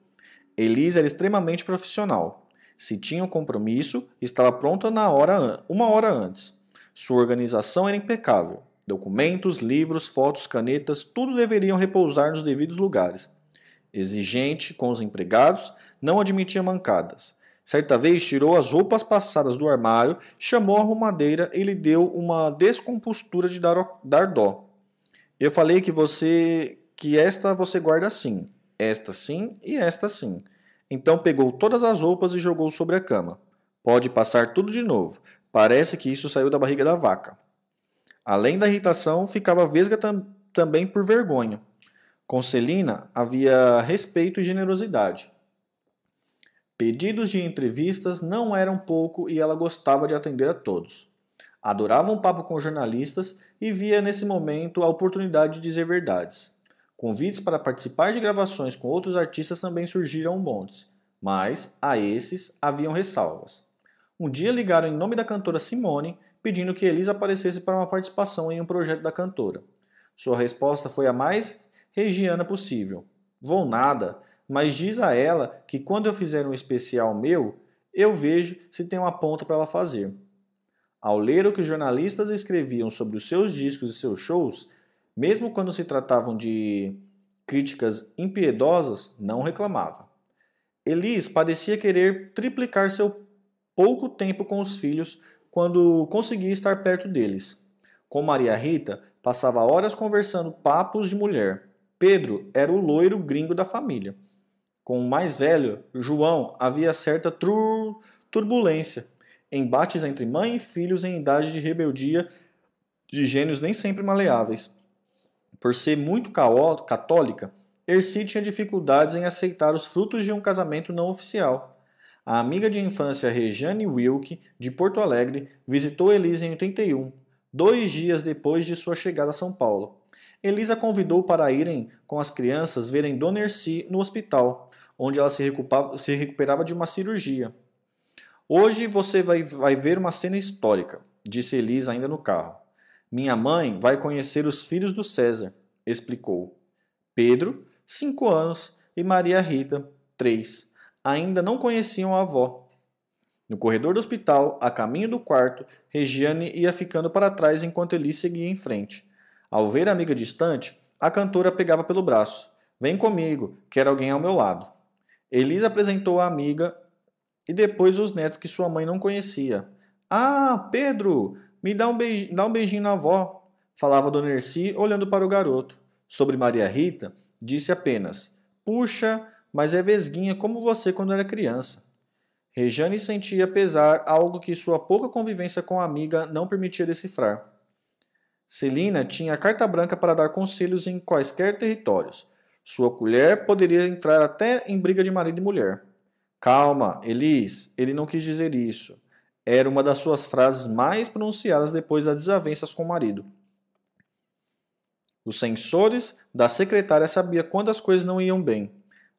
Elisa era extremamente profissional. Se tinha um compromisso, estava pronta na hora, uma hora antes. Sua organização era impecável. Documentos, livros, fotos, canetas, tudo deveriam repousar nos devidos lugares. Exigente com os empregados, não admitia mancadas. Certa vez tirou as roupas passadas do armário, chamou a arrumadeira e lhe deu uma descompostura de dar, dar dó. Eu falei que você que esta você guarda assim, esta sim e esta sim. Então pegou todas as roupas e jogou sobre a cama. Pode passar tudo de novo. Parece que isso saiu da barriga da vaca. Além da irritação, ficava vesga tam também por vergonha. Com Celina havia respeito e generosidade. Pedidos de entrevistas não eram pouco e ela gostava de atender a todos. Adorava um papo com jornalistas e via nesse momento a oportunidade de dizer verdades. Convites para participar de gravações com outros artistas também surgiram montes, mas a esses haviam ressalvas. Um dia ligaram em nome da cantora Simone, pedindo que Elisa aparecesse para uma participação em um projeto da cantora. Sua resposta foi a mais regiana possível. Vou nada, mas diz a ela que quando eu fizer um especial meu, eu vejo se tem uma ponta para ela fazer. Ao ler o que os jornalistas escreviam sobre os seus discos e seus shows, mesmo quando se tratavam de críticas impiedosas, não reclamava. Elis parecia querer triplicar seu pouco tempo com os filhos quando conseguia estar perto deles. Com Maria Rita, passava horas conversando papos de mulher. Pedro era o loiro gringo da família. Com o mais velho, João, havia certa turbulência embates entre mãe e filhos em idade de rebeldia de gênios nem sempre maleáveis. Por ser muito católica, Erci tinha dificuldades em aceitar os frutos de um casamento não oficial. A amiga de infância Rejane Wilke, de Porto Alegre, visitou Elisa em 81, dois dias depois de sua chegada a São Paulo. Elisa convidou para irem com as crianças verem Dona no hospital, onde ela se recuperava de uma cirurgia. Hoje você vai, vai ver uma cena histórica, disse Elisa ainda no carro. Minha mãe vai conhecer os filhos do César, explicou. Pedro, cinco anos, e Maria Rita, três, ainda não conheciam a avó. No corredor do hospital, a caminho do quarto, Regiane ia ficando para trás enquanto Elise seguia em frente. Ao ver a amiga distante, a cantora pegava pelo braço. Vem comigo, quero alguém ao meu lado. Elisa apresentou a amiga e depois os netos que sua mãe não conhecia. Ah, Pedro, me dá um, beijinho, dá um beijinho na avó, falava Dona Erci olhando para o garoto. Sobre Maria Rita, disse apenas: Puxa, mas é vesguinha como você quando era criança. Rejane sentia pesar algo que sua pouca convivência com a amiga não permitia decifrar. Celina tinha carta branca para dar conselhos em quaisquer territórios. Sua colher poderia entrar até em briga de marido e mulher. Calma, Elis, ele não quis dizer isso. Era uma das suas frases mais pronunciadas depois das desavenças com o marido. Os sensores da secretária sabia quando as coisas não iam bem.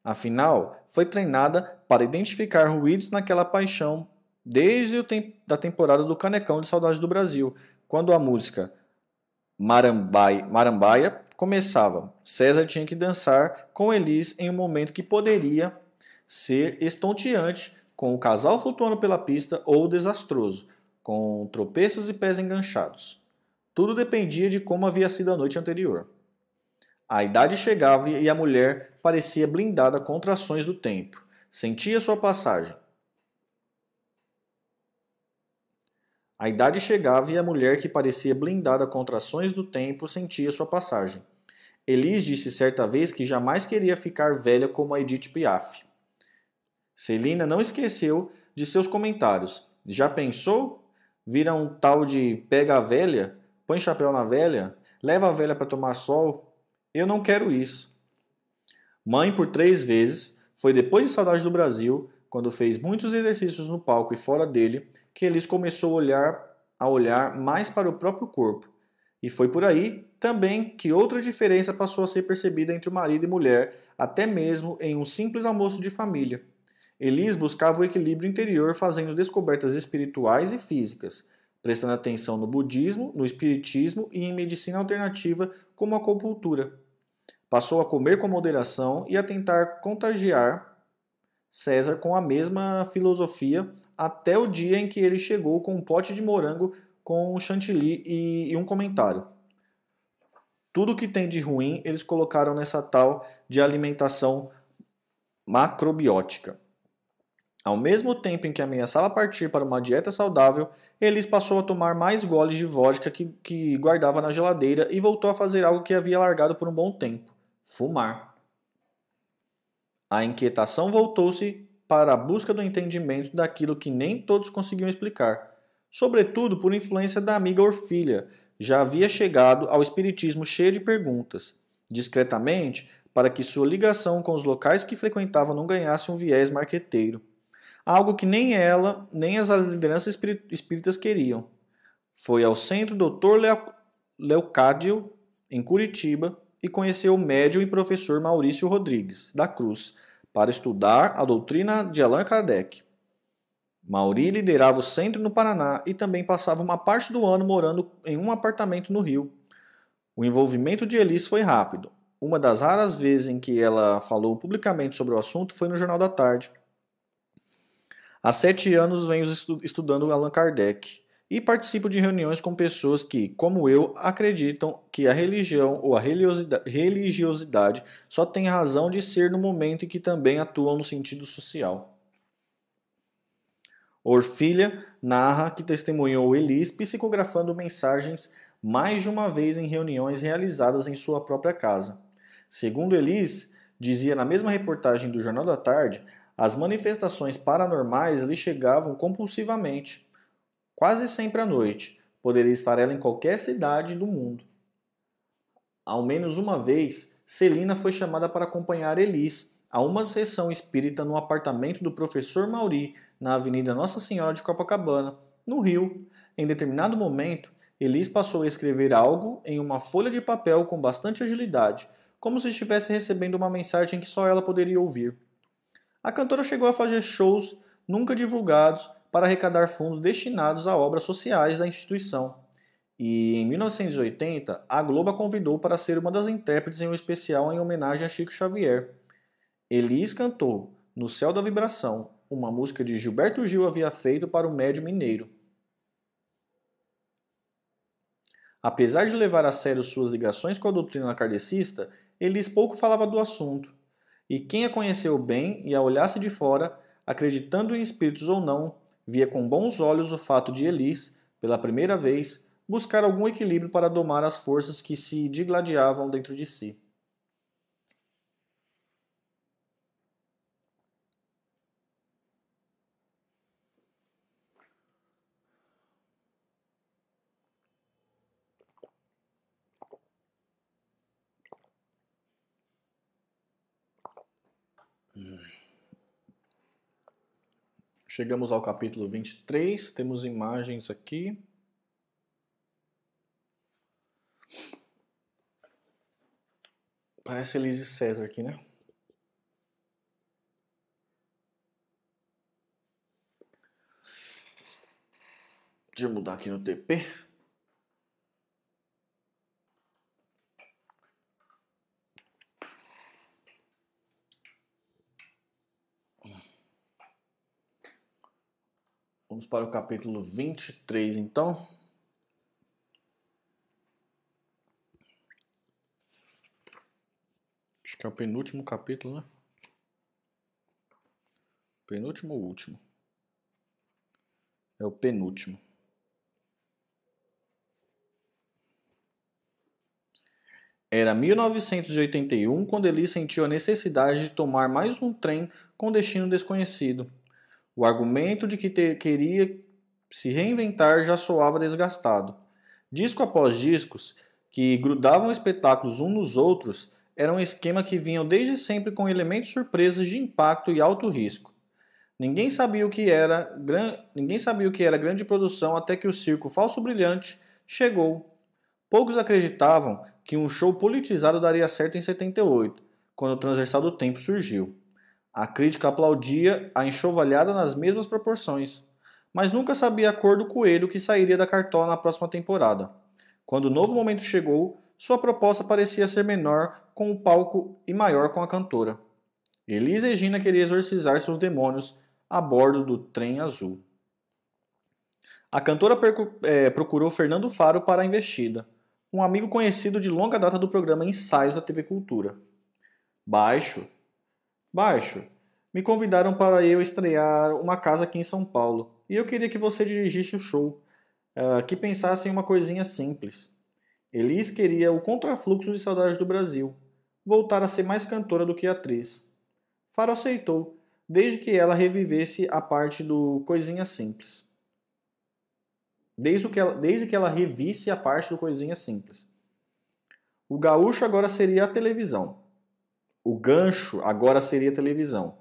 Afinal, foi treinada para identificar ruídos naquela paixão desde o da temporada do Canecão de Saudade do Brasil, quando a música Marambaia, Marambaia começava. César tinha que dançar com Elis em um momento que poderia ser estonteante, com o casal flutuando pela pista, ou desastroso, com tropeços e pés enganchados. Tudo dependia de como havia sido a noite anterior. A idade chegava e a mulher parecia blindada contra ações do tempo. Sentia sua passagem. A idade chegava e a mulher que parecia blindada contra ações do tempo sentia sua passagem. Elis disse certa vez que jamais queria ficar velha como a Edith Piaf. Celina não esqueceu de seus comentários. Já pensou? Vira um tal de pega a velha, põe chapéu na velha, leva a velha para tomar sol. Eu não quero isso. Mãe por três vezes, foi depois de Saudade do Brasil, quando fez muitos exercícios no palco e fora dele, que Elis começou a olhar, a olhar mais para o próprio corpo. E foi por aí também que outra diferença passou a ser percebida entre o marido e mulher, até mesmo em um simples almoço de família. Elis buscava o equilíbrio interior fazendo descobertas espirituais e físicas, prestando atenção no budismo, no espiritismo e em medicina alternativa como a acupuntura. Passou a comer com moderação e a tentar contagiar César com a mesma filosofia até o dia em que ele chegou com um pote de morango com chantilly e, e um comentário. Tudo que tem de ruim eles colocaram nessa tal de alimentação macrobiótica. Ao mesmo tempo em que ameaçava partir para uma dieta saudável, Elis passou a tomar mais goles de vodka que, que guardava na geladeira e voltou a fazer algo que havia largado por um bom tempo: fumar. A inquietação voltou-se para a busca do entendimento daquilo que nem todos conseguiam explicar, sobretudo por influência da amiga Orfilha, já havia chegado ao espiritismo cheio de perguntas. Discretamente, para que sua ligação com os locais que frequentava não ganhasse um viés marqueteiro algo que nem ela, nem as lideranças espíritas queriam. Foi ao centro Dr. Leocádio, em Curitiba, e conheceu o médium e professor Maurício Rodrigues, da Cruz, para estudar a doutrina de Allan Kardec. Mauri liderava o centro no Paraná e também passava uma parte do ano morando em um apartamento no Rio. O envolvimento de Elis foi rápido. Uma das raras vezes em que ela falou publicamente sobre o assunto foi no Jornal da Tarde. Há sete anos venho estudando Allan Kardec e participo de reuniões com pessoas que, como eu, acreditam que a religião ou a religiosidade só tem razão de ser no momento em que também atuam no sentido social. Orfilha narra que testemunhou Elis psicografando mensagens mais de uma vez em reuniões realizadas em sua própria casa. Segundo Elis, dizia na mesma reportagem do Jornal da Tarde, as manifestações paranormais lhe chegavam compulsivamente quase sempre à noite. Poderia estar ela em qualquer cidade do mundo. Ao menos uma vez, Celina foi chamada para acompanhar Elis a uma sessão espírita no apartamento do professor Mauri, na Avenida Nossa Senhora de Copacabana, no Rio. Em determinado momento, Elis passou a escrever algo em uma folha de papel com bastante agilidade, como se estivesse recebendo uma mensagem que só ela poderia ouvir. A cantora chegou a fazer shows nunca divulgados para arrecadar fundos destinados a obras sociais da instituição. E em 1980, a Globo a convidou para ser uma das intérpretes em um especial em homenagem a Chico Xavier. Elis cantou No Céu da Vibração, uma música de Gilberto Gil havia feito para o médio mineiro. Apesar de levar a sério suas ligações com a doutrina kardecista, Elis pouco falava do assunto. E quem a conheceu bem e a olhasse de fora, acreditando em espíritos ou não, via com bons olhos o fato de Elis, pela primeira vez, buscar algum equilíbrio para domar as forças que se digladiavam dentro de si. Chegamos ao capítulo 23, temos imagens aqui. Parece Elise César aqui, né? Deixa eu mudar aqui no TP. Vamos para o capítulo 23, então. Acho que é o penúltimo capítulo, né? Penúltimo ou último? É o penúltimo. Era 1981 quando ele sentiu a necessidade de tomar mais um trem com destino desconhecido. O argumento de que queria se reinventar já soava desgastado. Disco após discos, que grudavam espetáculos uns nos outros, era um esquema que vinham desde sempre com elementos surpresas de impacto e alto risco. Ninguém sabia o que era, gran... ninguém sabia o que era grande produção até que o circo Falso Brilhante chegou. Poucos acreditavam que um show politizado daria certo em 78, quando o Transversal do Tempo surgiu. A crítica aplaudia a enxovalhada nas mesmas proporções, mas nunca sabia a cor do coelho que sairia da cartola na próxima temporada. Quando o novo momento chegou, sua proposta parecia ser menor com o palco e maior com a cantora. Elisa Regina queria exorcizar seus demônios a bordo do trem azul. A cantora é, procurou Fernando Faro para a investida, um amigo conhecido de longa data do programa Ensaios da TV Cultura. Baixo, Baixo, me convidaram para eu estrear uma casa aqui em São Paulo e eu queria que você dirigisse o show, uh, que pensasse em uma coisinha simples. Elis queria o contrafluxo de saudade do Brasil, voltar a ser mais cantora do que atriz. Faro aceitou, desde que ela revivesse a parte do coisinha simples. Desde que, ela, desde que ela revisse a parte do coisinha simples. O gaúcho agora seria a televisão. O gancho agora seria televisão.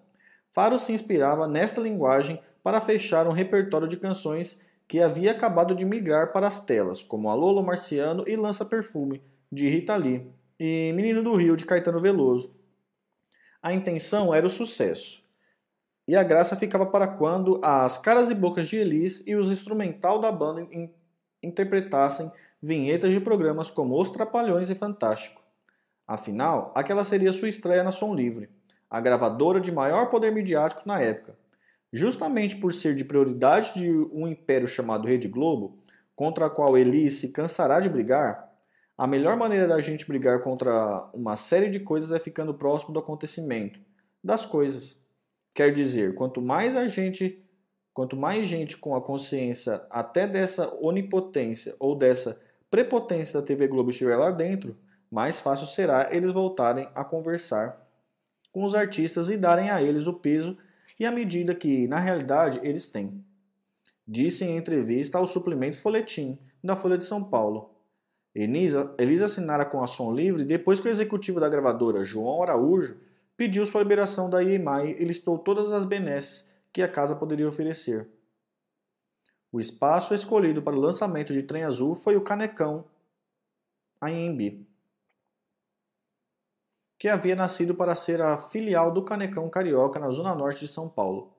Faro se inspirava nesta linguagem para fechar um repertório de canções que havia acabado de migrar para as telas, como Alolo Marciano e Lança Perfume, de Rita Lee, e Menino do Rio, de Caetano Veloso. A intenção era o sucesso. E a graça ficava para quando as caras e bocas de Elis e os instrumental da banda in interpretassem vinhetas de programas como Os Trapalhões e Fantástico. Afinal, aquela seria sua estreia na Som Livre, a gravadora de maior poder midiático na época. Justamente por ser de prioridade de um império chamado Rede Globo, contra a qual Elis se cansará de brigar, a melhor maneira da gente brigar contra uma série de coisas é ficando próximo do acontecimento, das coisas. Quer dizer, quanto mais a gente, quanto mais gente com a consciência até dessa onipotência ou dessa prepotência da TV Globo estiver lá dentro, mais fácil será eles voltarem a conversar com os artistas e darem a eles o peso e a medida que, na realidade, eles têm. Disse em entrevista ao suplemento Folhetim, da Folha de São Paulo. Elisa, Elisa assinara com a Som Livre depois que o executivo da gravadora, João Araújo, pediu sua liberação da EMI e listou todas as benesses que a casa poderia oferecer. O espaço escolhido para o lançamento de Trem Azul foi o Canecão, a IMB que havia nascido para ser a filial do Canecão Carioca na zona norte de São Paulo.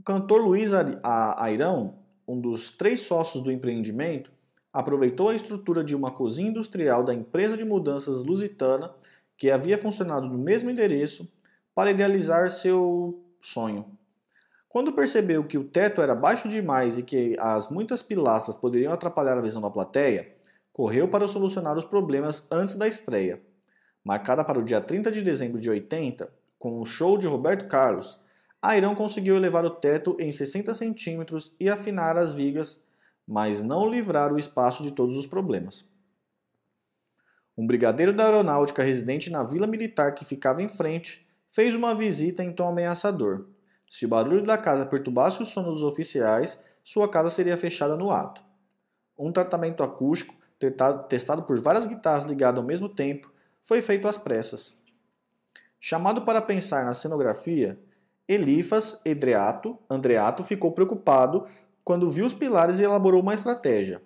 O cantor Luiz Airão, um dos três sócios do empreendimento, aproveitou a estrutura de uma cozinha industrial da empresa de mudanças lusitana, que havia funcionado no mesmo endereço, para idealizar seu sonho. Quando percebeu que o teto era baixo demais e que as muitas pilastras poderiam atrapalhar a visão da plateia, correu para solucionar os problemas antes da estreia marcada para o dia 30 de dezembro de 80, com o show de Roberto Carlos, Airão conseguiu elevar o teto em 60 centímetros e afinar as vigas, mas não livrar o espaço de todos os problemas. Um brigadeiro da aeronáutica residente na vila militar que ficava em frente fez uma visita em tom ameaçador. Se o barulho da casa perturbasse o sono dos oficiais, sua casa seria fechada no ato. Um tratamento acústico, testado por várias guitarras ligadas ao mesmo tempo, foi feito às pressas. Chamado para pensar na cenografia, Elifas Edreato, Andreato ficou preocupado quando viu os pilares e elaborou uma estratégia.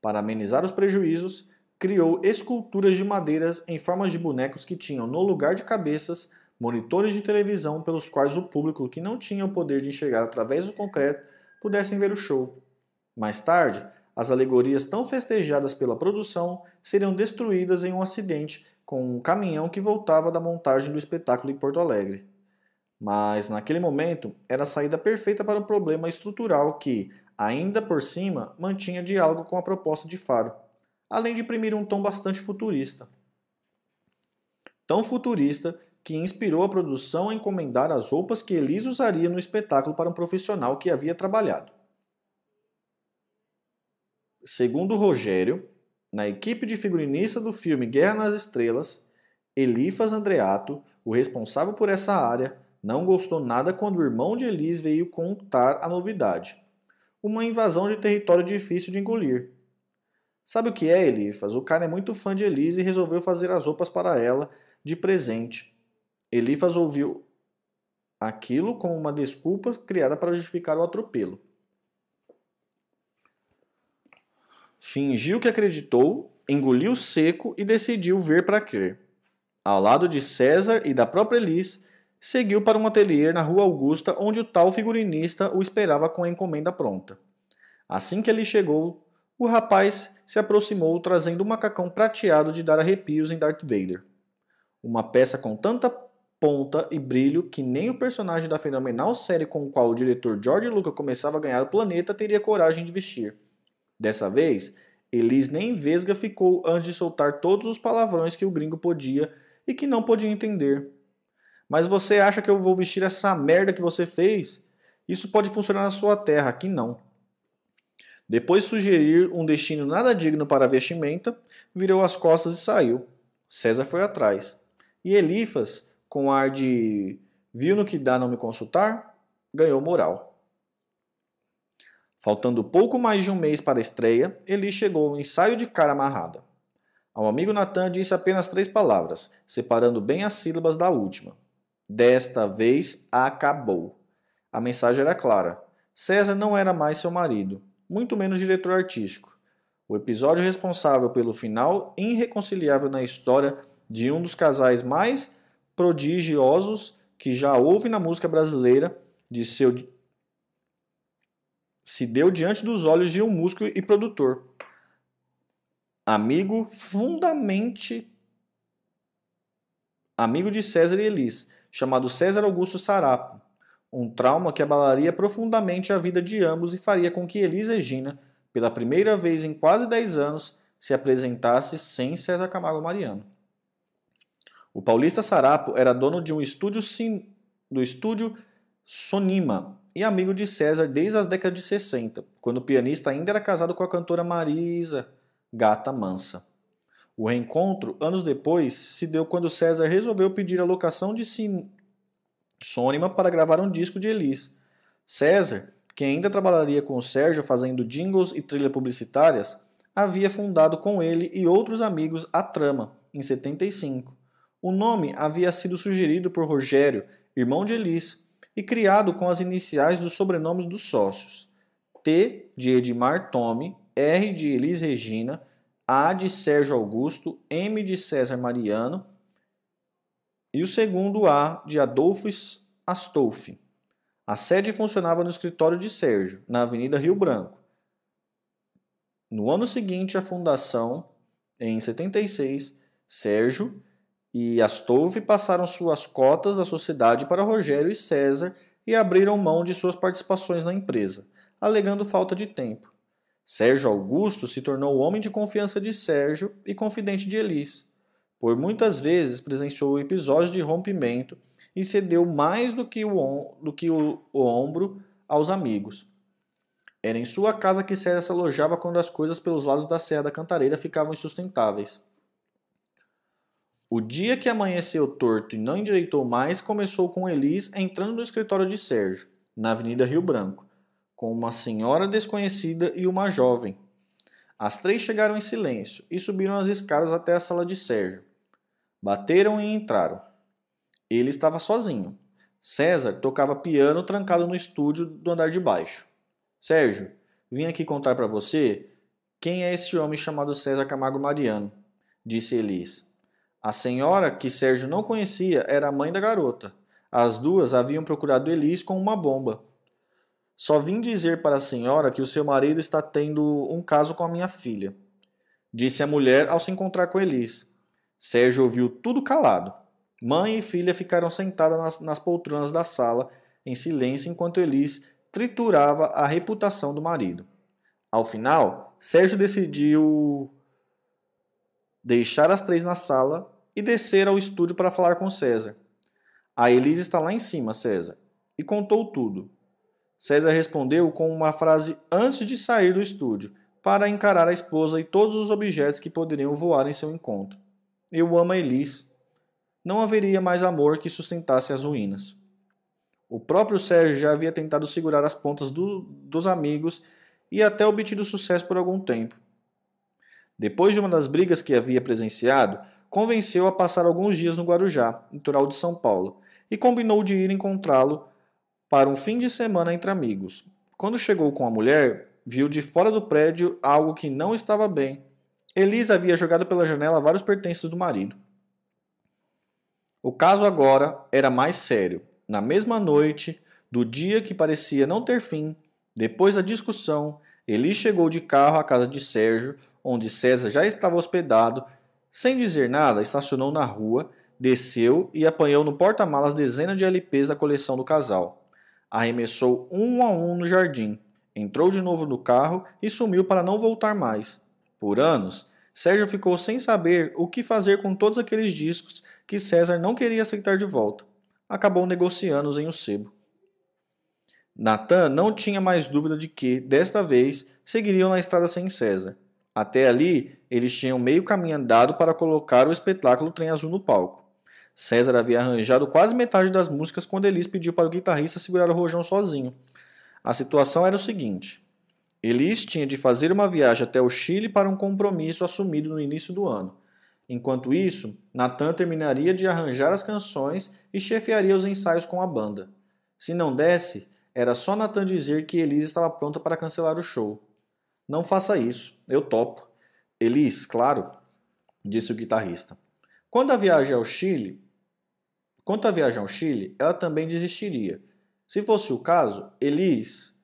Para amenizar os prejuízos, criou esculturas de madeiras em formas de bonecos que tinham, no lugar de cabeças, monitores de televisão pelos quais o público que não tinha o poder de enxergar através do concreto pudessem ver o show. Mais tarde, as alegorias tão festejadas pela produção seriam destruídas em um acidente com um caminhão que voltava da montagem do espetáculo em Porto Alegre. Mas, naquele momento, era a saída perfeita para o problema estrutural que, ainda por cima, mantinha diálogo com a proposta de Faro, além de imprimir um tom bastante futurista. Tão futurista que inspirou a produção a encomendar as roupas que Elise usaria no espetáculo para um profissional que havia trabalhado. Segundo Rogério, na equipe de figurinista do filme Guerra nas Estrelas, Elifas Andreato, o responsável por essa área, não gostou nada quando o irmão de Elis veio contar a novidade. Uma invasão de território difícil de engolir. Sabe o que é, Elifas? O cara é muito fã de Elis e resolveu fazer as roupas para ela de presente. Elifas ouviu aquilo como uma desculpa criada para justificar o atropelo. Fingiu que acreditou, engoliu seco e decidiu ver para crer. Ao lado de César e da própria Elis, seguiu para um ateliê na Rua Augusta, onde o tal figurinista o esperava com a encomenda pronta. Assim que ele chegou, o rapaz se aproximou trazendo um macacão prateado de dar arrepios em Darth Vader. Uma peça com tanta ponta e brilho que nem o personagem da fenomenal série com o qual o diretor George Lucas começava a ganhar o planeta teria coragem de vestir. Dessa vez, Elis nem vesga ficou antes de soltar todos os palavrões que o gringo podia e que não podia entender. Mas você acha que eu vou vestir essa merda que você fez? Isso pode funcionar na sua terra, aqui não. Depois de sugerir um destino nada digno para a vestimenta, virou as costas e saiu. César foi atrás. E Elifas, com ar de viu no que dá não me consultar, ganhou moral. Faltando pouco mais de um mês para a estreia, Eli chegou ao ensaio de cara amarrada. Ao amigo Natan disse apenas três palavras, separando bem as sílabas da última. Desta vez acabou. A mensagem era clara. César não era mais seu marido, muito menos diretor artístico. o episódio responsável pelo final irreconciliável na história de um dos casais mais prodigiosos que já houve na música brasileira, de seu se deu diante dos olhos de um músico e produtor, amigo fundamente amigo de César e Elis, chamado César Augusto Sarapo, um trauma que abalaria profundamente a vida de ambos e faria com que Elis Regina, pela primeira vez em quase 10 anos, se apresentasse sem César Camargo Mariano. O paulista Sarapo era dono de um estúdio do estúdio Sonima e amigo de César desde as décadas de 60, quando o pianista ainda era casado com a cantora Marisa Gata Mansa. O reencontro, anos depois, se deu quando César resolveu pedir a locação de Sônima para gravar um disco de Elis. César, que ainda trabalharia com o Sérgio fazendo jingles e trilhas publicitárias, havia fundado com ele e outros amigos a Trama, em 75. O nome havia sido sugerido por Rogério, irmão de Elis, e criado com as iniciais dos sobrenomes dos sócios: T de Edmar Tome, R de Elis Regina, A de Sérgio Augusto, M de César Mariano e o segundo A de Adolfo Astolfi. A sede funcionava no escritório de Sérgio, na Avenida Rio Branco. No ano seguinte à fundação, em 76, Sérgio e Astolfi passaram suas cotas da sociedade para Rogério e César e abriram mão de suas participações na empresa, alegando falta de tempo. Sérgio Augusto se tornou o homem de confiança de Sérgio e confidente de Elis. Por muitas vezes presenciou episódios de rompimento e cedeu mais do que o, do que o, o ombro aos amigos. Era em sua casa que César se alojava quando as coisas pelos lados da Serra da Cantareira ficavam insustentáveis. O dia que amanheceu torto e não endireitou mais começou com Elis entrando no escritório de Sérgio, na Avenida Rio Branco, com uma senhora desconhecida e uma jovem. As três chegaram em silêncio e subiram as escadas até a sala de Sérgio. Bateram e entraram. Ele estava sozinho. César tocava piano trancado no estúdio do andar de baixo. Sérgio, vim aqui contar para você quem é esse homem chamado César Camargo Mariano, disse Elis. A senhora, que Sérgio não conhecia, era a mãe da garota. As duas haviam procurado Elis com uma bomba. Só vim dizer para a senhora que o seu marido está tendo um caso com a minha filha, disse a mulher ao se encontrar com Elis. Sérgio ouviu tudo calado. Mãe e filha ficaram sentadas nas, nas poltronas da sala, em silêncio, enquanto Elis triturava a reputação do marido. Ao final, Sérgio decidiu deixar as três na sala e descer ao estúdio para falar com César. A Elise está lá em cima, César, e contou tudo. César respondeu com uma frase antes de sair do estúdio, para encarar a esposa e todos os objetos que poderiam voar em seu encontro. Eu amo a Elise. Não haveria mais amor que sustentasse as ruínas. O próprio Sérgio já havia tentado segurar as pontas do, dos amigos e até obtido sucesso por algum tempo. Depois de uma das brigas que havia presenciado, convenceu a passar alguns dias no Guarujá, litoral de São Paulo, e combinou de ir encontrá-lo para um fim de semana entre amigos. Quando chegou com a mulher, viu de fora do prédio algo que não estava bem. Elisa havia jogado pela janela vários pertences do marido. O caso agora era mais sério. Na mesma noite, do dia que parecia não ter fim, depois da discussão, Eli chegou de carro à casa de Sérgio, onde César já estava hospedado, sem dizer nada, estacionou na rua, desceu e apanhou no porta-malas dezenas de LPs da coleção do casal. Arremessou um a um no jardim, entrou de novo no carro e sumiu para não voltar mais. Por anos, Sérgio ficou sem saber o que fazer com todos aqueles discos que César não queria aceitar de volta. Acabou negociando-os em o sebo. Natan não tinha mais dúvida de que, desta vez, seguiriam na estrada sem César. Até ali, eles tinham meio caminho andado para colocar o espetáculo Trem Azul no palco. César havia arranjado quase metade das músicas quando Elis pediu para o guitarrista segurar o rojão sozinho. A situação era o seguinte: Elis tinha de fazer uma viagem até o Chile para um compromisso assumido no início do ano. Enquanto isso, Nathan terminaria de arranjar as canções e chefiaria os ensaios com a banda. Se não desse, era só Nathan dizer que Elis estava pronta para cancelar o show. Não faça isso, eu topo. Elis, claro, disse o guitarrista. Quando a viagem ao Chile, quanto à viagem ao Chile, ela também desistiria. Se fosse o caso, Elis.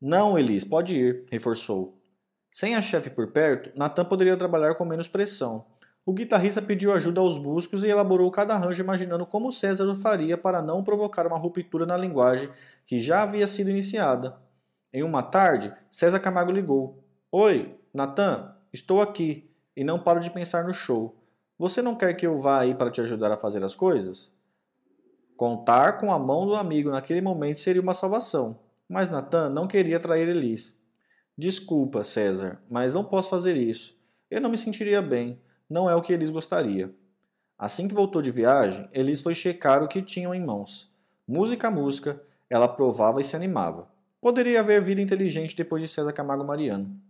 Não, Elis, pode ir, reforçou. Sem a chefe por perto, Natan poderia trabalhar com menos pressão. O guitarrista pediu ajuda aos músicos e elaborou cada arranjo imaginando como César o faria para não provocar uma ruptura na linguagem que já havia sido iniciada. Em uma tarde, César Camargo ligou. Oi, Natan, estou aqui e não paro de pensar no show. Você não quer que eu vá aí para te ajudar a fazer as coisas? Contar com a mão do amigo naquele momento seria uma salvação, mas Natan não queria trair Elis. Desculpa, César, mas não posso fazer isso. Eu não me sentiria bem não é o que Elis gostaria. Assim que voltou de viagem, Elis foi checar o que tinham em mãos. Música a música, ela provava e se animava. Poderia haver vida inteligente depois de César Camargo Mariano.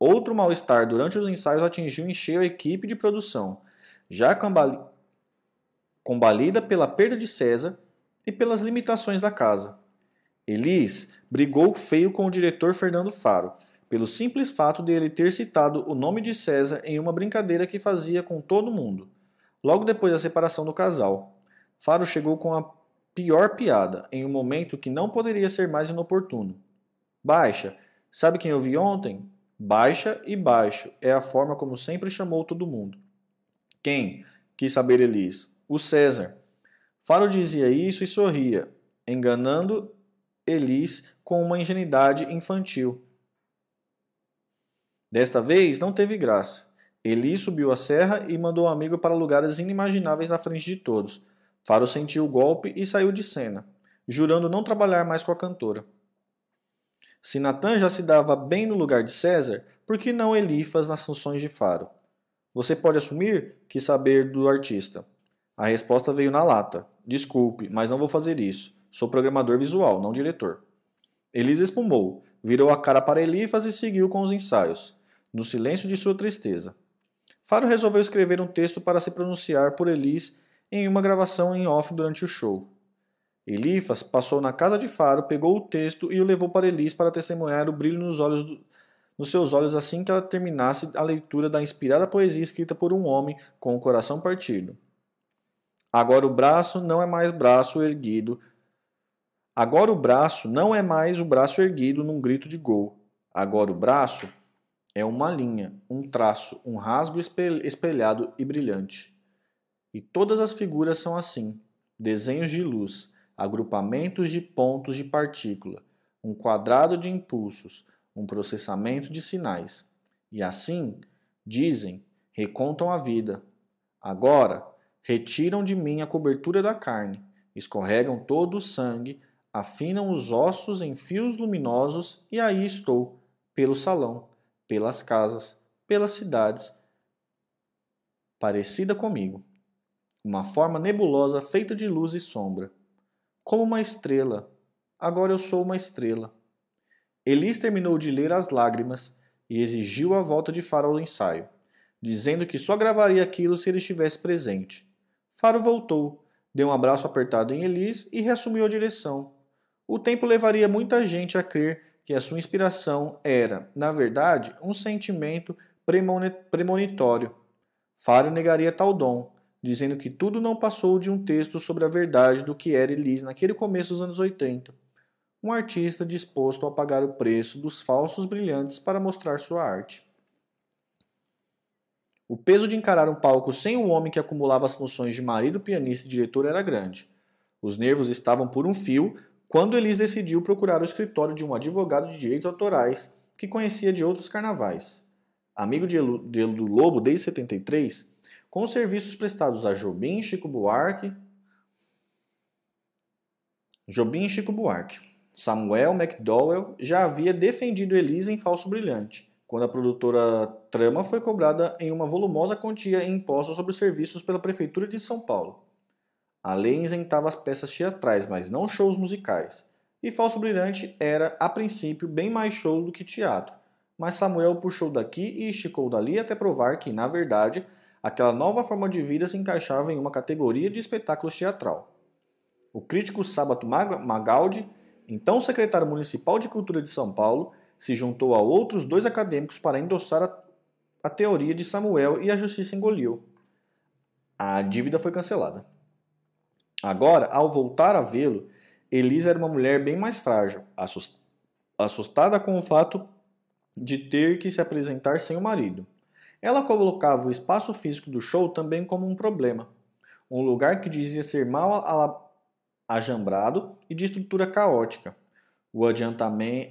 Outro mal-estar durante os ensaios atingiu em cheio a equipe de produção, já combalida pela perda de César e pelas limitações da casa. Elis brigou feio com o diretor Fernando Faro, pelo simples fato de ele ter citado o nome de César em uma brincadeira que fazia com todo mundo, logo depois da separação do casal. Faro chegou com a pior piada, em um momento que não poderia ser mais inoportuno. Baixa, sabe quem eu vi ontem? Baixa e baixo é a forma como sempre chamou todo mundo. Quem? Quis saber Elis. O César. Faro dizia isso e sorria, enganando Elis com uma ingenuidade infantil. Desta vez não teve graça. Eli subiu a serra e mandou o um amigo para lugares inimagináveis na frente de todos. Faro sentiu o golpe e saiu de cena, jurando não trabalhar mais com a cantora. Se Natan já se dava bem no lugar de César, por que não Elifas nas funções de Faro? Você pode assumir? Quis saber do artista. A resposta veio na lata. Desculpe, mas não vou fazer isso. Sou programador visual, não diretor. Elisa espumou, virou a cara para Elifas e seguiu com os ensaios no silêncio de sua tristeza. Faro resolveu escrever um texto para se pronunciar por Elis em uma gravação em off durante o show. Elifas passou na casa de Faro, pegou o texto e o levou para Elis para testemunhar o brilho nos, do, nos seus olhos assim que ela terminasse a leitura da inspirada poesia escrita por um homem com o coração partido. Agora o braço não é mais braço erguido. Agora o braço não é mais o braço erguido num grito de gol. Agora o braço é uma linha, um traço, um rasgo espelhado e brilhante. E todas as figuras são assim: desenhos de luz, agrupamentos de pontos de partícula, um quadrado de impulsos, um processamento de sinais. E assim, dizem, recontam a vida. Agora, retiram de mim a cobertura da carne, escorregam todo o sangue, afinam os ossos em fios luminosos e aí estou, pelo salão pelas casas, pelas cidades, parecida comigo, uma forma nebulosa feita de luz e sombra, como uma estrela. Agora eu sou uma estrela. Elis terminou de ler as lágrimas e exigiu a volta de Faro ao ensaio, dizendo que só gravaria aquilo se ele estivesse presente. Faro voltou, deu um abraço apertado em Elis e reassumiu a direção. O tempo levaria muita gente a crer que a sua inspiração era, na verdade, um sentimento premonitório. Faro negaria tal dom, dizendo que tudo não passou de um texto sobre a verdade do que era Elis naquele começo dos anos 80. Um artista disposto a pagar o preço dos falsos brilhantes para mostrar sua arte. O peso de encarar um palco sem um homem que acumulava as funções de marido, pianista e diretor era grande. Os nervos estavam por um fio quando Elis decidiu procurar o escritório de um advogado de direitos autorais que conhecia de outros carnavais. Amigo de, de, do Lobo desde 73, com os serviços prestados a Jobim Chico Buarque, Jobim e Chico Buarque. Samuel McDowell já havia defendido Elis em Falso Brilhante, quando a produtora Trama foi cobrada em uma volumosa quantia em impostos sobre os serviços pela Prefeitura de São Paulo. A lei isentava as peças teatrais, mas não shows musicais. E Falso Brilhante era, a princípio, bem mais show do que teatro. Mas Samuel puxou daqui e esticou dali até provar que, na verdade, aquela nova forma de vida se encaixava em uma categoria de espetáculos teatral. O crítico Sábato Magaldi, então secretário municipal de Cultura de São Paulo, se juntou a outros dois acadêmicos para endossar a, a teoria de Samuel e a justiça engoliu. A dívida foi cancelada. Agora, ao voltar a vê-lo, Elisa era uma mulher bem mais frágil, assustada com o fato de ter que se apresentar sem o marido. Ela colocava o espaço físico do show também como um problema. Um lugar que dizia ser mal ajambrado e de estrutura caótica. O,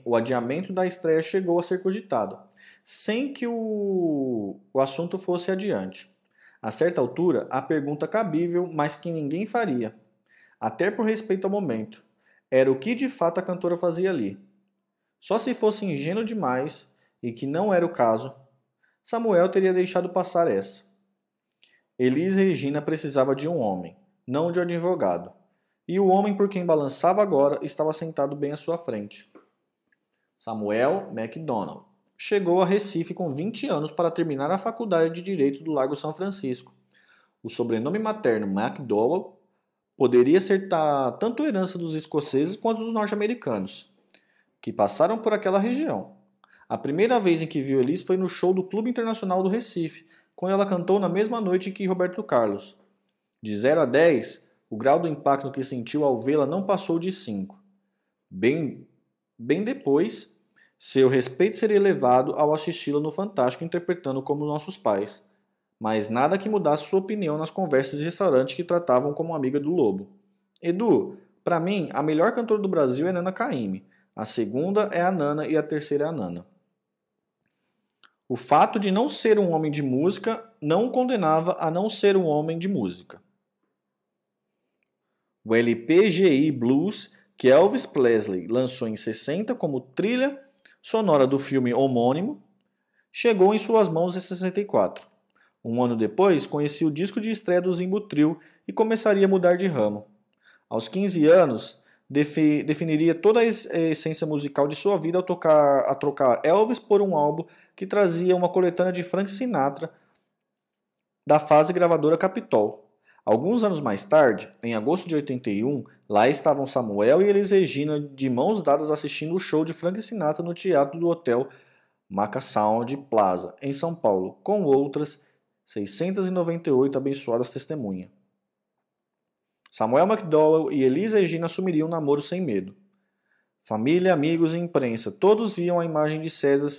o adiamento da estreia chegou a ser cogitado, sem que o, o assunto fosse adiante. A certa altura, a pergunta cabível, mas que ninguém faria, até por respeito ao momento, era o que de fato a cantora fazia ali. Só se fosse ingênuo demais, e que não era o caso, Samuel teria deixado passar essa. Elisa e Regina precisava de um homem, não de um advogado e o homem por quem balançava agora estava sentado bem à sua frente. Samuel MacDonald chegou a Recife com 20 anos para terminar a faculdade de Direito do Largo São Francisco. O sobrenome materno MacDowell poderia ser tanto herança dos escoceses quanto dos norte-americanos, que passaram por aquela região. A primeira vez em que viu Elis foi no show do Clube Internacional do Recife, quando ela cantou na mesma noite que Roberto Carlos. De 0 a 10, o grau do impacto que sentiu ao vê-la não passou de 5. Bem, bem depois, seu respeito seria elevado ao assisti-la no Fantástico interpretando como nossos pais, mas nada que mudasse sua opinião nas conversas de restaurante que tratavam como amiga do Lobo. Edu, para mim, a melhor cantora do Brasil é Nana Caymmi. A segunda é a Nana e a terceira é a Nana. O fato de não ser um homem de música não o condenava a não ser um homem de música. O LPGI Blues, que Elvis Presley lançou em 60 como trilha sonora do filme homônimo, chegou em suas mãos em 64. Um ano depois, conheci o disco de estreia do Zimbutril e começaria a mudar de ramo. Aos 15 anos, definiria toda a essência musical de sua vida ao tocar, a trocar Elvis por um álbum que trazia uma coletânea de Frank Sinatra da fase gravadora Capitol. Alguns anos mais tarde, em agosto de 81, lá estavam Samuel e Elis Regina de mãos dadas assistindo o show de Frank Sinatra no teatro do hotel Macasound Plaza, em São Paulo, com outras 698 abençoadas testemunhas. Samuel McDowell e Elis Regina assumiriam um namoro sem medo. Família, amigos e imprensa, todos viam a imagem de César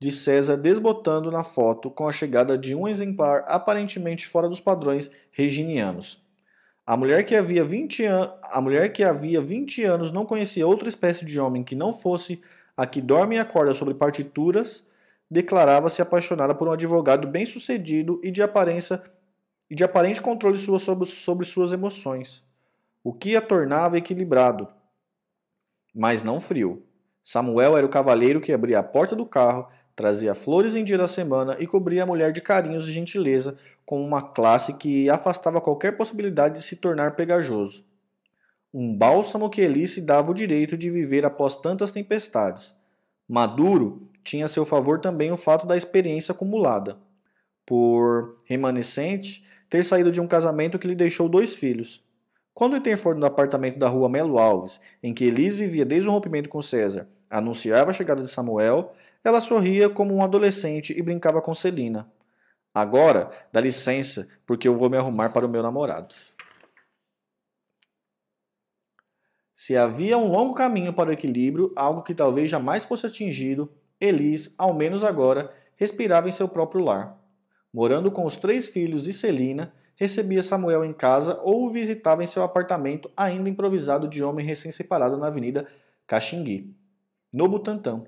de César desbotando na foto com a chegada de um exemplar aparentemente fora dos padrões reginianos. A mulher que havia 20, an... a mulher que havia 20 anos não conhecia outra espécie de homem que não fosse a que dorme e acorda sobre partituras, declarava-se apaixonada por um advogado bem-sucedido e de aparência e de aparente controle sua sobre, sobre suas emoções, o que a tornava equilibrado, mas não frio. Samuel era o cavalheiro que abria a porta do carro trazia flores em dia da semana e cobria a mulher de carinhos e gentileza com uma classe que afastava qualquer possibilidade de se tornar pegajoso. Um bálsamo que Elice dava o direito de viver após tantas tempestades. Maduro tinha a seu favor também o fato da experiência acumulada. Por remanescente, ter saído de um casamento que lhe deixou dois filhos. Quando o Interford no apartamento da rua Melo Alves, em que Elis vivia desde o rompimento com César, anunciava a chegada de Samuel, ela sorria como um adolescente e brincava com Celina. Agora, dá licença, porque eu vou me arrumar para o meu namorado. Se havia um longo caminho para o equilíbrio, algo que talvez jamais fosse atingido, Elis, ao menos agora, respirava em seu próprio lar. Morando com os três filhos e Celina, recebia Samuel em casa ou o visitava em seu apartamento ainda improvisado de homem recém-separado na Avenida Caxingui, no Butantã.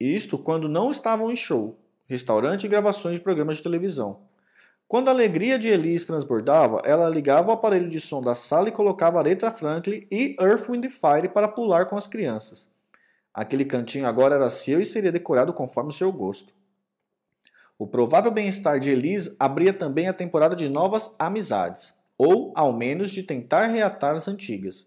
Isto quando não estavam em show, restaurante e gravações de programas de televisão. Quando a alegria de Elise transbordava, ela ligava o aparelho de som da sala e colocava Aretha Franklin e Earth, Wind Fire para pular com as crianças. Aquele cantinho agora era seu e seria decorado conforme o seu gosto. O provável bem-estar de Elise abria também a temporada de novas amizades, ou ao menos de tentar reatar as antigas.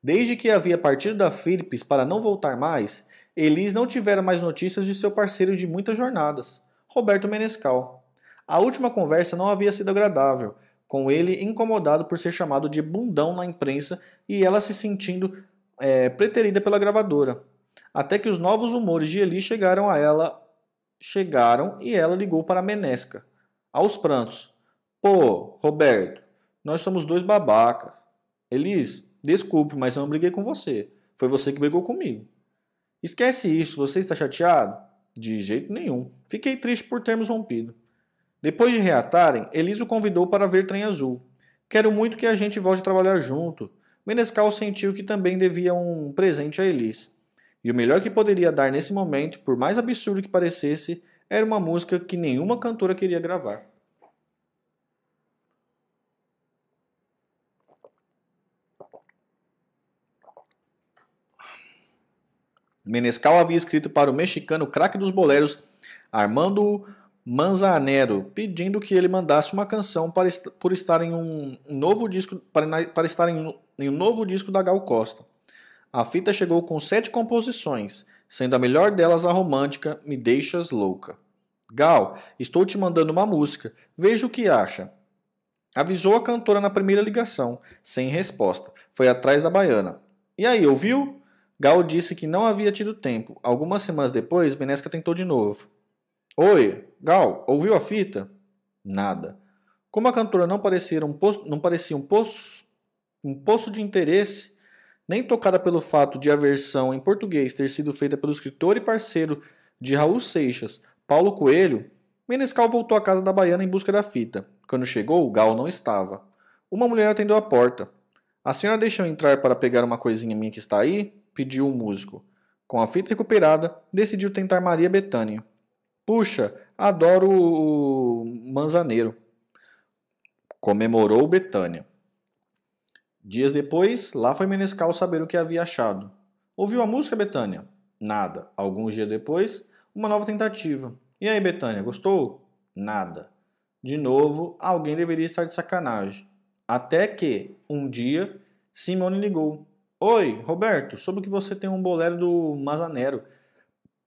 Desde que havia partido da Philips para não voltar mais, Elis não tivera mais notícias de seu parceiro de muitas jornadas, Roberto Menescal. A última conversa não havia sido agradável, com ele incomodado por ser chamado de bundão na imprensa e ela se sentindo é, preterida pela gravadora. até que os novos humores de Eli chegaram a ela, chegaram e ela ligou para Menesca, aos prantos. Pô, Roberto, nós somos dois babacas. Elis, desculpe, mas eu não briguei com você. Foi você que brigou comigo. Esquece isso, você está chateado? De jeito nenhum. Fiquei triste por termos rompido. Depois de reatarem, Elis o convidou para ver Trem Azul. Quero muito que a gente volte a trabalhar junto. Menescal sentiu que também devia um presente a Elis. E o melhor que poderia dar nesse momento, por mais absurdo que parecesse, era uma música que nenhuma cantora queria gravar. Menescal havia escrito para o mexicano craque dos boleros Armando Manzanero, pedindo que ele mandasse uma canção para, por estar em um novo disco para, para estar em, em um novo disco da Gal Costa. A fita chegou com sete composições, sendo a melhor delas a romântica Me Deixas Louca. Gal, estou te mandando uma música, veja o que acha. Avisou a cantora na primeira ligação, sem resposta. Foi atrás da baiana. E aí, ouviu? Gal disse que não havia tido tempo. Algumas semanas depois, Benesca tentou de novo. Oi, Gal, ouviu a fita? Nada. Como a cantora não parecia um poço, não parecia um poço, um poço de interesse, nem tocada pelo fato de a versão em português ter sido feita pelo escritor e parceiro de Raul Seixas, Paulo Coelho, Menescal voltou à casa da baiana em busca da fita. Quando chegou, Gal não estava. Uma mulher atendeu a porta. A senhora deixou entrar para pegar uma coisinha minha que está aí? pediu o músico. Com a fita recuperada, decidiu tentar Maria Bethânia. Puxa, adoro o Manzaneiro. Comemorou Betânia. Dias depois, lá foi Menescal saber o que havia achado. Ouviu a música, Betânia? Nada. Alguns dias depois, uma nova tentativa. E aí, Betânia, gostou? Nada. De novo, alguém deveria estar de sacanagem. Até que, um dia, Simone ligou. Oi, Roberto, soube que você tem um bolero do Mazanero.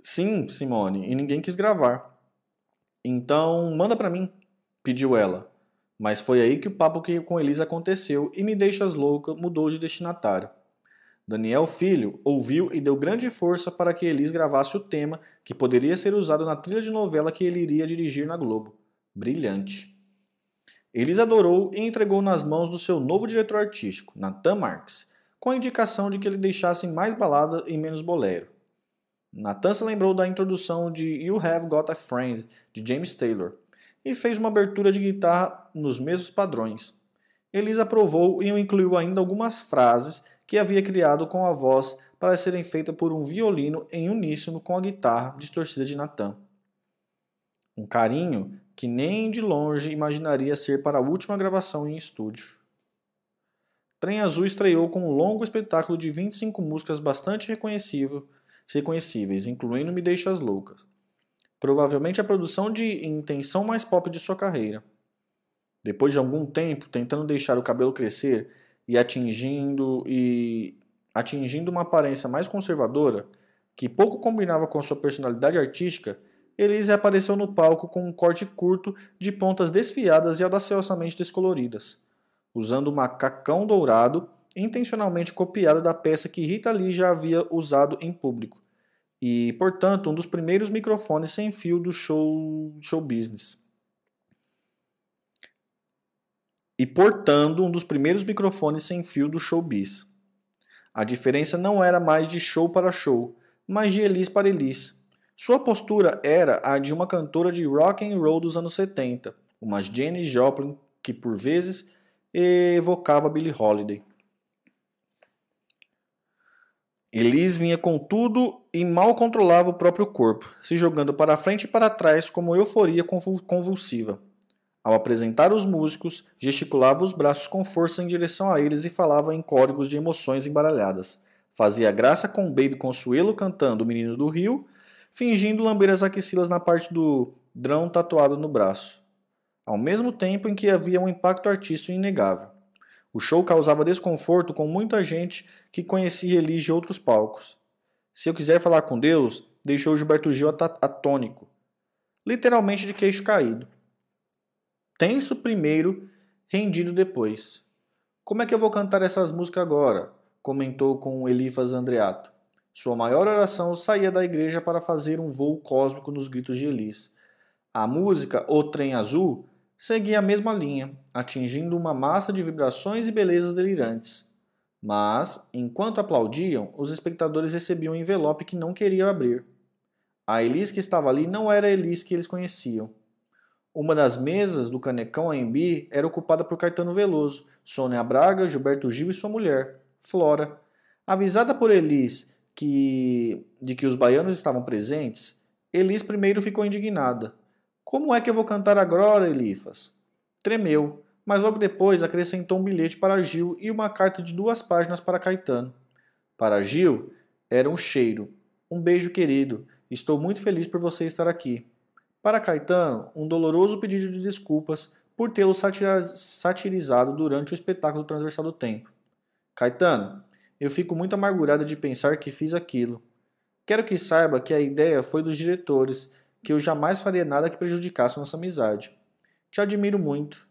Sim, Simone, e ninguém quis gravar. Então, manda para mim, pediu ela. Mas foi aí que o papo com Elisa aconteceu e Me Deixas Louca mudou de destinatário. Daniel Filho ouviu e deu grande força para que Elis gravasse o tema que poderia ser usado na trilha de novela que ele iria dirigir na Globo. Brilhante. Elis adorou e entregou nas mãos do seu novo diretor artístico, Nathan Marks, com a indicação de que ele deixasse mais balada e menos bolero. Nathan se lembrou da introdução de You Have Got a Friend, de James Taylor, e fez uma abertura de guitarra nos mesmos padrões. Elisa aprovou e incluiu ainda algumas frases que havia criado com a voz para serem feitas por um violino em uníssono com a guitarra distorcida de Nathan. Um carinho que nem de longe imaginaria ser para a última gravação em estúdio. Trem Azul estreou com um longo espetáculo de 25 músicas bastante reconhecíveis, incluindo Me Deixas Loucas. Provavelmente a produção de intenção mais pop de sua carreira. Depois de algum tempo tentando deixar o cabelo crescer e atingindo e atingindo uma aparência mais conservadora, que pouco combinava com sua personalidade artística, Elise apareceu no palco com um corte curto de pontas desfiadas e audaciosamente descoloridas usando um macacão dourado, intencionalmente copiado da peça que Rita Lee já havia usado em público, e, portanto, um dos primeiros microfones sem fio do show, show business. E portando um dos primeiros microfones sem fio do showbiz. A diferença não era mais de show para show, mas de Elis para Elis. Sua postura era a de uma cantora de rock and roll dos anos 70, uma Janis Joplin que por vezes evocava Billie Holiday. Elise vinha com tudo e mal controlava o próprio corpo, se jogando para frente e para trás como euforia convulsiva. Ao apresentar os músicos, gesticulava os braços com força em direção a eles e falava em códigos de emoções embaralhadas. Fazia graça com Baby Consuelo cantando O Menino do Rio, fingindo lamber as axilas na parte do drão tatuado no braço ao mesmo tempo em que havia um impacto artístico inegável. O show causava desconforto com muita gente que conhecia Elis de outros palcos. Se eu quiser falar com Deus, deixou Gilberto Gil atônico, literalmente de queixo caído. Tenso primeiro, rendido depois. Como é que eu vou cantar essas músicas agora? comentou com Elifas Andreato. Sua maior oração saía da igreja para fazer um voo cósmico nos gritos de Elis. A música O Trem Azul seguia a mesma linha, atingindo uma massa de vibrações e belezas delirantes. Mas, enquanto aplaudiam, os espectadores recebiam um envelope que não queriam abrir. A Elis que estava ali não era a Elis que eles conheciam. Uma das mesas do Canecão AMB era ocupada por Caetano Veloso, Sônia Braga, Gilberto Gil e sua mulher, Flora. Avisada por Elis que, de que os baianos estavam presentes, Elis primeiro ficou indignada. Como é que eu vou cantar agora, Elifas? Tremeu, mas logo depois acrescentou um bilhete para Gil e uma carta de duas páginas para Caetano. Para Gil, era um cheiro. Um beijo querido. Estou muito feliz por você estar aqui. Para Caetano, um doloroso pedido de desculpas por tê-lo satirizado durante o espetáculo Transversal do Tempo. Caetano, eu fico muito amargurada de pensar que fiz aquilo. Quero que saiba que a ideia foi dos diretores, que eu jamais faria nada que prejudicasse nossa amizade. Te admiro muito.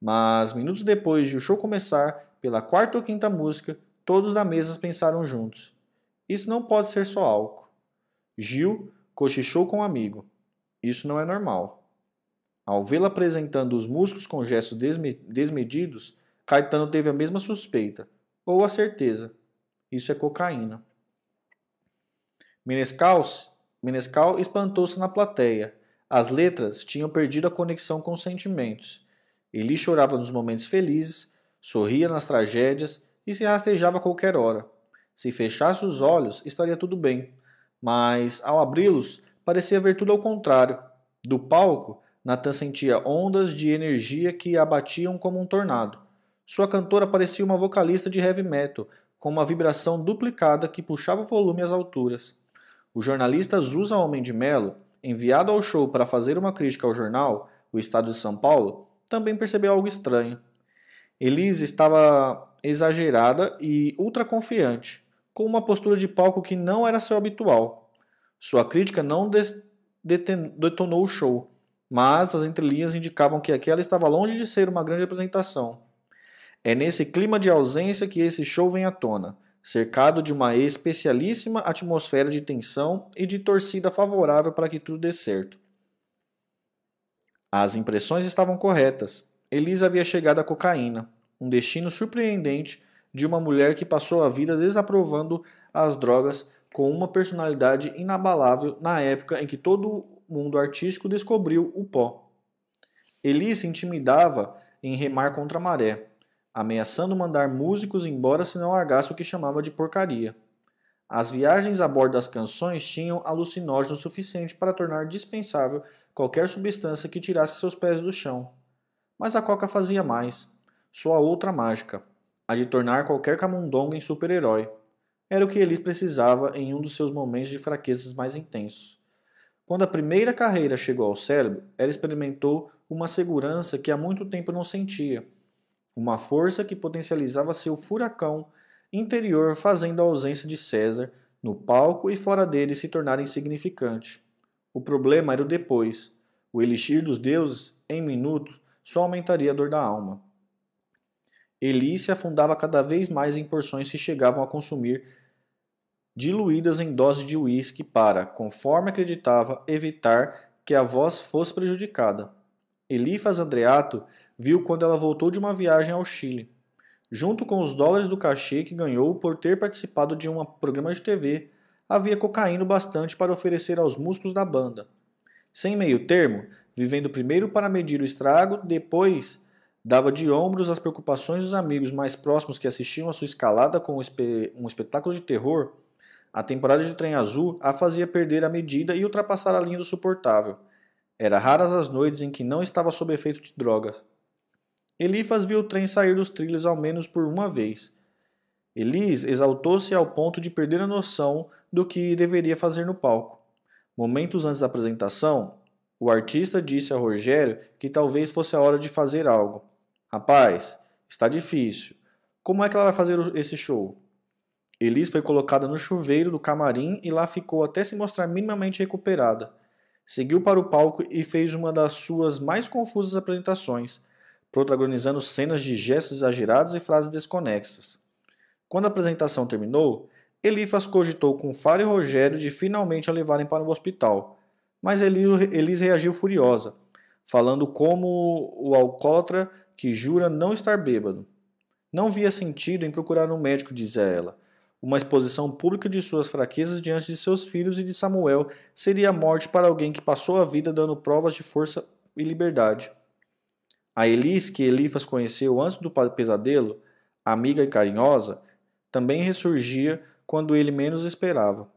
Mas, minutos depois de o show começar, pela quarta ou quinta música, todos na mesa pensaram juntos. Isso não pode ser só álcool. Gil cochichou com um amigo. Isso não é normal. Ao vê-la apresentando os músculos com gestos desmedidos, Caetano teve a mesma suspeita, ou a certeza. Isso é cocaína. Menescal, Menescal espantou-se na plateia. As letras tinham perdido a conexão com os sentimentos. Ele chorava nos momentos felizes, sorria nas tragédias e se rastejava a qualquer hora. Se fechasse os olhos, estaria tudo bem, mas ao abri-los, parecia ver tudo ao contrário. Do palco, Nathan sentia ondas de energia que abatiam como um tornado. Sua cantora parecia uma vocalista de heavy metal, com uma vibração duplicada que puxava o volume às alturas. O jornalista Zusa Homem de Melo, enviado ao show para fazer uma crítica ao jornal, o Estado de São Paulo, também percebeu algo estranho. Elise estava exagerada e ultra confiante, com uma postura de palco que não era seu habitual. Sua crítica não detonou o show, mas as entrelinhas indicavam que aquela estava longe de ser uma grande apresentação. É nesse clima de ausência que esse show vem à tona, cercado de uma especialíssima atmosfera de tensão e de torcida favorável para que tudo dê certo. As impressões estavam corretas. Elisa havia chegado à cocaína, um destino surpreendente de uma mulher que passou a vida desaprovando as drogas com uma personalidade inabalável na época em que todo mundo artístico descobriu o pó. Eli se intimidava em remar contra a maré, ameaçando mandar músicos embora se não largasse o que chamava de porcaria. As viagens a bordo das canções tinham alucinógeno suficiente para tornar dispensável qualquer substância que tirasse seus pés do chão. Mas a Coca fazia mais. Sua outra mágica, a de tornar qualquer camundongo em super-herói. Era o que Elis precisava em um dos seus momentos de fraquezas mais intensos. Quando a primeira carreira chegou ao cérebro, ela experimentou uma segurança que há muito tempo não sentia, uma força que potencializava seu furacão interior, fazendo a ausência de César no palco e fora dele se tornar insignificante. O problema era o depois. O elixir dos deuses, em minutos, só aumentaria a dor da alma. Eli se afundava cada vez mais em porções que chegavam a consumir diluídas em doses de uísque para, conforme acreditava, evitar que a voz fosse prejudicada. Elifas Andreato viu quando ela voltou de uma viagem ao Chile. Junto com os dólares do cachê que ganhou por ter participado de um programa de TV, havia cocaína bastante para oferecer aos músicos da banda. Sem meio termo, vivendo primeiro para medir o estrago, depois dava de ombros as preocupações dos amigos mais próximos que assistiam a sua escalada com um espetáculo de terror, a temporada de Trem Azul a fazia perder a medida e ultrapassar a linha do suportável. Era raras as noites em que não estava sob efeito de drogas. Elifas viu o trem sair dos trilhos ao menos por uma vez. Elis exaltou-se ao ponto de perder a noção do que deveria fazer no palco. Momentos antes da apresentação, o artista disse a Rogério que talvez fosse a hora de fazer algo. Rapaz, está difícil. Como é que ela vai fazer esse show? Elis foi colocada no chuveiro do camarim e lá ficou até se mostrar minimamente recuperada. Seguiu para o palco e fez uma das suas mais confusas apresentações, protagonizando cenas de gestos exagerados e frases desconexas. Quando a apresentação terminou, Elifas cogitou com Faro e Rogério de finalmente a levarem para o hospital, mas Elis reagiu furiosa, falando como o alcoólatra que jura não estar bêbado. Não via sentido em procurar um médico, dizia ela. Uma exposição pública de suas fraquezas diante de seus filhos e de Samuel seria a morte para alguém que passou a vida dando provas de força e liberdade. A Elis, que Elifas conheceu antes do pesadelo, amiga e carinhosa, também ressurgia quando ele menos esperava.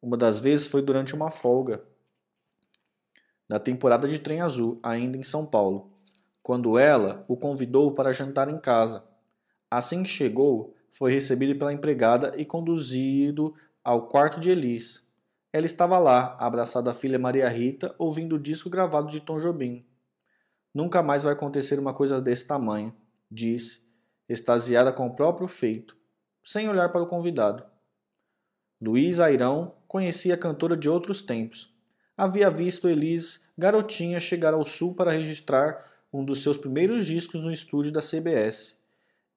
Uma das vezes foi durante uma folga da temporada de Trem Azul, ainda em São Paulo, quando ela o convidou para jantar em casa. Assim que chegou, foi recebido pela empregada e conduzido ao quarto de Elis. Ela estava lá, abraçada à filha Maria Rita, ouvindo o disco gravado de Tom Jobim. Nunca mais vai acontecer uma coisa desse tamanho, disse, extasiada com o próprio feito, sem olhar para o convidado. Luiz Airão conhecia a cantora de outros tempos. Havia visto Elis garotinha chegar ao sul para registrar um dos seus primeiros discos no estúdio da CBS.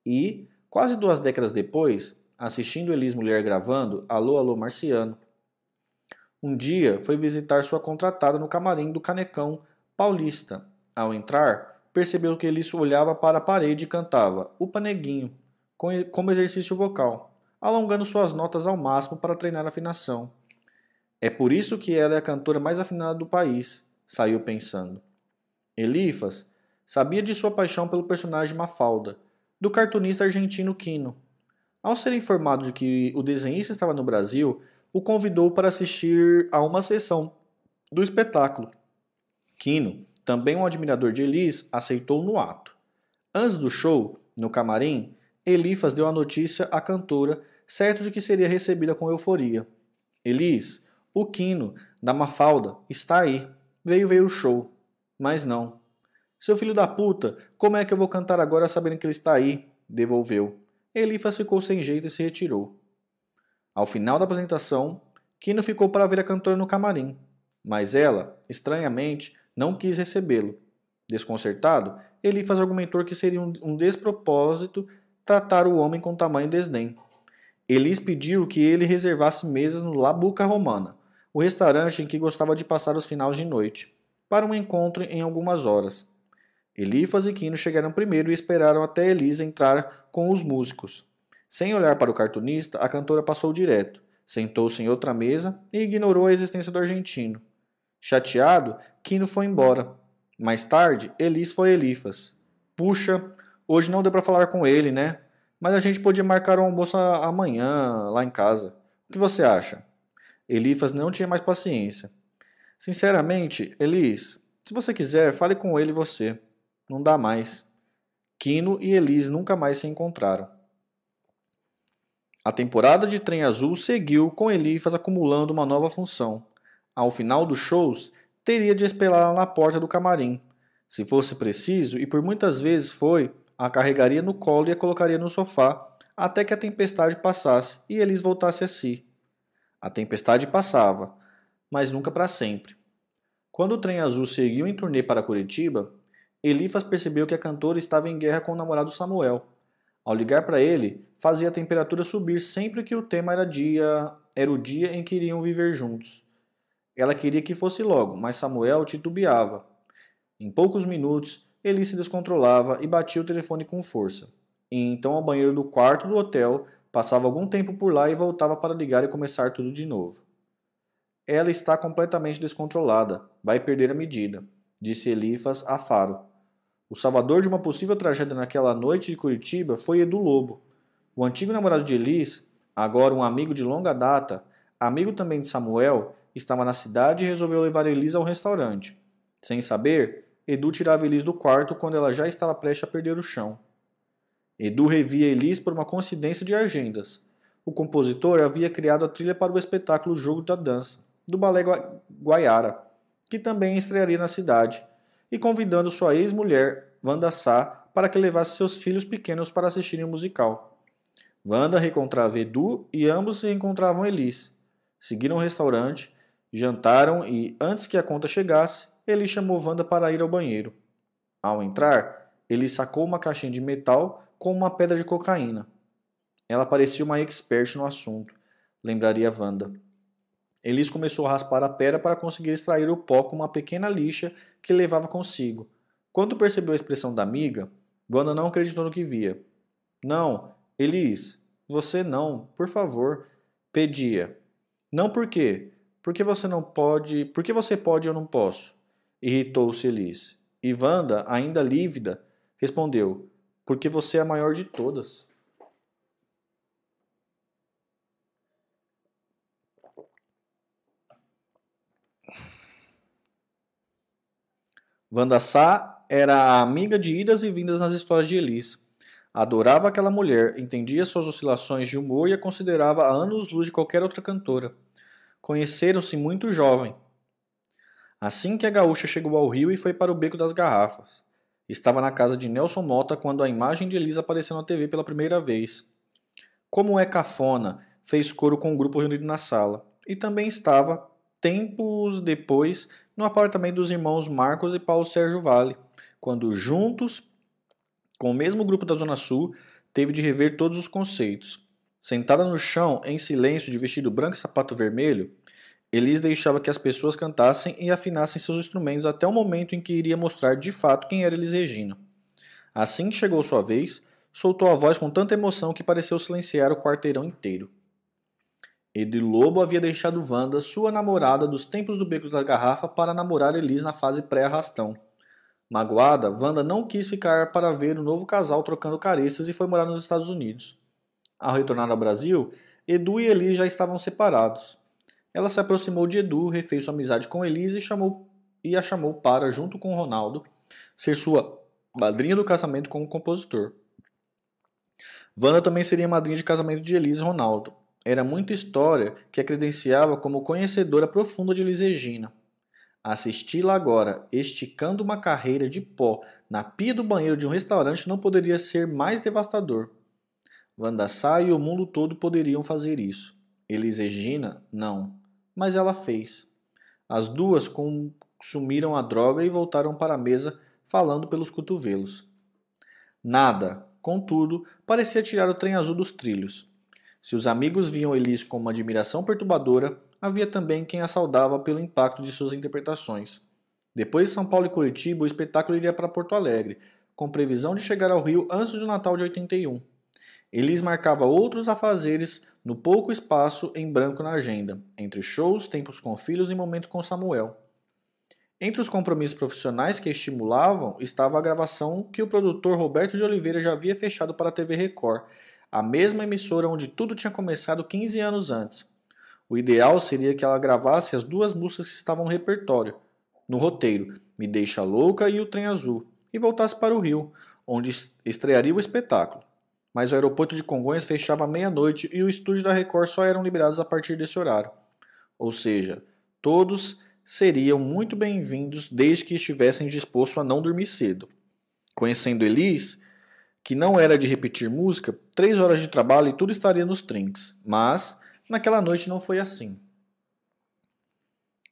E, quase duas décadas depois, assistindo Elis Mulher gravando Alô, Alô Marciano. Um dia foi visitar sua contratada no camarim do Canecão Paulista. Ao entrar, percebeu que Elis olhava para a parede e cantava O Paneguinho, como exercício vocal, alongando suas notas ao máximo para treinar a afinação. É por isso que ela é a cantora mais afinada do país, saiu pensando. Elifas sabia de sua paixão pelo personagem Mafalda, do cartunista argentino Quino. Ao ser informado de que o desenhista estava no Brasil, o convidou para assistir a uma sessão do espetáculo. Quino, também um admirador de Elis, aceitou no ato. Antes do show, no camarim, Elifas deu a notícia à cantora, certo de que seria recebida com euforia. Elis, o Quino, da Mafalda, está aí. Veio ver o show. Mas não. Seu filho da puta, como é que eu vou cantar agora sabendo que ele está aí? Devolveu. Elifas ficou sem jeito e se retirou. Ao final da apresentação, Kino ficou para ver a cantora no camarim, mas ela, estranhamente, não quis recebê-lo. Desconcertado, Elifas argumentou que seria um despropósito tratar o homem com tamanho desdém. Elis pediu que ele reservasse mesas no La Buca Romana, o restaurante em que gostava de passar os finais de noite, para um encontro em algumas horas. Elifas e Quino chegaram primeiro e esperaram até Elisa entrar com os músicos. Sem olhar para o cartunista, a cantora passou direto, sentou-se em outra mesa e ignorou a existência do argentino. Chateado, Quino foi embora. Mais tarde, Elis foi Elifas. Puxa, hoje não deu para falar com ele, né? Mas a gente podia marcar um almoço amanhã, lá em casa. O que você acha? Elifas não tinha mais paciência. Sinceramente, Elis, se você quiser, fale com ele você. Não dá mais. Quino e Elis nunca mais se encontraram. A temporada de Trem Azul seguiu com Elifas acumulando uma nova função. Ao final dos shows, teria de esperá-la na porta do camarim. Se fosse preciso, e por muitas vezes foi, a carregaria no colo e a colocaria no sofá até que a tempestade passasse e Elis voltasse a si. A tempestade passava, mas nunca para sempre. Quando o trem azul seguiu em turnê para Curitiba, Elifas percebeu que a cantora estava em guerra com o namorado Samuel. Ao ligar para ele, fazia a temperatura subir sempre que o tema era dia, era o dia em que iriam viver juntos. Ela queria que fosse logo, mas Samuel titubeava. Em poucos minutos, ele se descontrolava e batia o telefone com força. E então ao banheiro do quarto do hotel, passava algum tempo por lá e voltava para ligar e começar tudo de novo. Ela está completamente descontrolada, vai perder a medida, disse Elifas a Faro. O salvador de uma possível tragédia naquela noite de Curitiba foi Edu Lobo. O antigo namorado de Elis, agora um amigo de longa data, amigo também de Samuel, estava na cidade e resolveu levar Elis ao restaurante. Sem saber, Edu tirava Elis do quarto quando ela já estava prestes a perder o chão. Edu revia Elis por uma coincidência de agendas. O compositor havia criado a trilha para o espetáculo Jogo da Dança, do Balé Guaiara, que também estrearia na cidade, e convidando sua ex-mulher, Wanda Sá, para que levasse seus filhos pequenos para assistirem o musical. Wanda reencontrava Edu e ambos se encontravam Elis. Seguiram o restaurante, jantaram e, antes que a conta chegasse, ele chamou Wanda para ir ao banheiro. Ao entrar, ele sacou uma caixinha de metal com uma pedra de cocaína. Ela parecia uma expert no assunto. lembraria Wanda. Elis começou a raspar a pera para conseguir extrair o pó com uma pequena lixa que levava consigo. Quando percebeu a expressão da amiga, Wanda não acreditou no que via. Não, Elis, você não, por favor, pedia. Não por quê? Porque você não pode. Por que você pode e eu não posso? Irritou-se Elis. E Wanda, ainda lívida, respondeu: Porque você é a maior de todas. Wanda Sá era a amiga de idas e vindas nas histórias de Elis. Adorava aquela mulher, entendia suas oscilações de humor e a considerava a anos-luz de qualquer outra cantora. Conheceram-se muito jovem. Assim que a gaúcha chegou ao rio e foi para o beco das garrafas. Estava na casa de Nelson Mota quando a imagem de Elisa apareceu na TV pela primeira vez. Como é cafona, fez coro com o grupo reunido na sala. E também estava, tempos depois, no apartamento dos irmãos Marcos e Paulo Sérgio Vale, quando juntos, com o mesmo grupo da Zona Sul, teve de rever todos os conceitos. Sentada no chão, em silêncio, de vestido branco e sapato vermelho, Elis deixava que as pessoas cantassem e afinassem seus instrumentos até o momento em que iria mostrar de fato quem era Elis Regina. Assim que chegou sua vez, soltou a voz com tanta emoção que pareceu silenciar o quarteirão inteiro. Edi Lobo havia deixado Wanda, sua namorada dos tempos do Beco da Garrafa, para namorar Elis na fase pré-arrastão. Magoada, Wanda não quis ficar para ver o novo casal trocando carestas e foi morar nos Estados Unidos. Ao retornar ao Brasil, Edu e Elis já estavam separados. Ela se aproximou de Edu, refez sua amizade com Elis e, chamou, e a chamou para, junto com Ronaldo, ser sua madrinha do casamento como compositor. Wanda também seria madrinha de casamento de Elis e Ronaldo. Era muita história que a credenciava como conhecedora profunda de Elis Regina. Assisti-la agora, esticando uma carreira de pó na pia do banheiro de um restaurante, não poderia ser mais devastador. Wanda Sá e o mundo todo poderiam fazer isso. Elis Regina, não. Mas ela fez. As duas consumiram a droga e voltaram para a mesa, falando pelos cotovelos. Nada, contudo, parecia tirar o trem azul dos trilhos. Se os amigos viam Elis com uma admiração perturbadora, havia também quem a saudava pelo impacto de suas interpretações. Depois de São Paulo e Curitiba, o espetáculo iria para Porto Alegre, com previsão de chegar ao Rio antes do Natal de 81. Elis marcava outros afazeres no pouco espaço em branco na agenda, entre shows, tempos com filhos e momentos com Samuel. Entre os compromissos profissionais que estimulavam estava a gravação que o produtor Roberto de Oliveira já havia fechado para a TV Record a mesma emissora onde tudo tinha começado 15 anos antes. O ideal seria que ela gravasse as duas músicas que estavam no repertório, no roteiro, Me Deixa Louca e O Trem Azul, e voltasse para o Rio, onde estrearia o espetáculo. Mas o aeroporto de Congonhas fechava meia-noite e o estúdio da Record só eram liberados a partir desse horário. Ou seja, todos seriam muito bem-vindos desde que estivessem dispostos a não dormir cedo. Conhecendo Elis, que não era de repetir música, três horas de trabalho e tudo estaria nos trinks. Mas naquela noite não foi assim.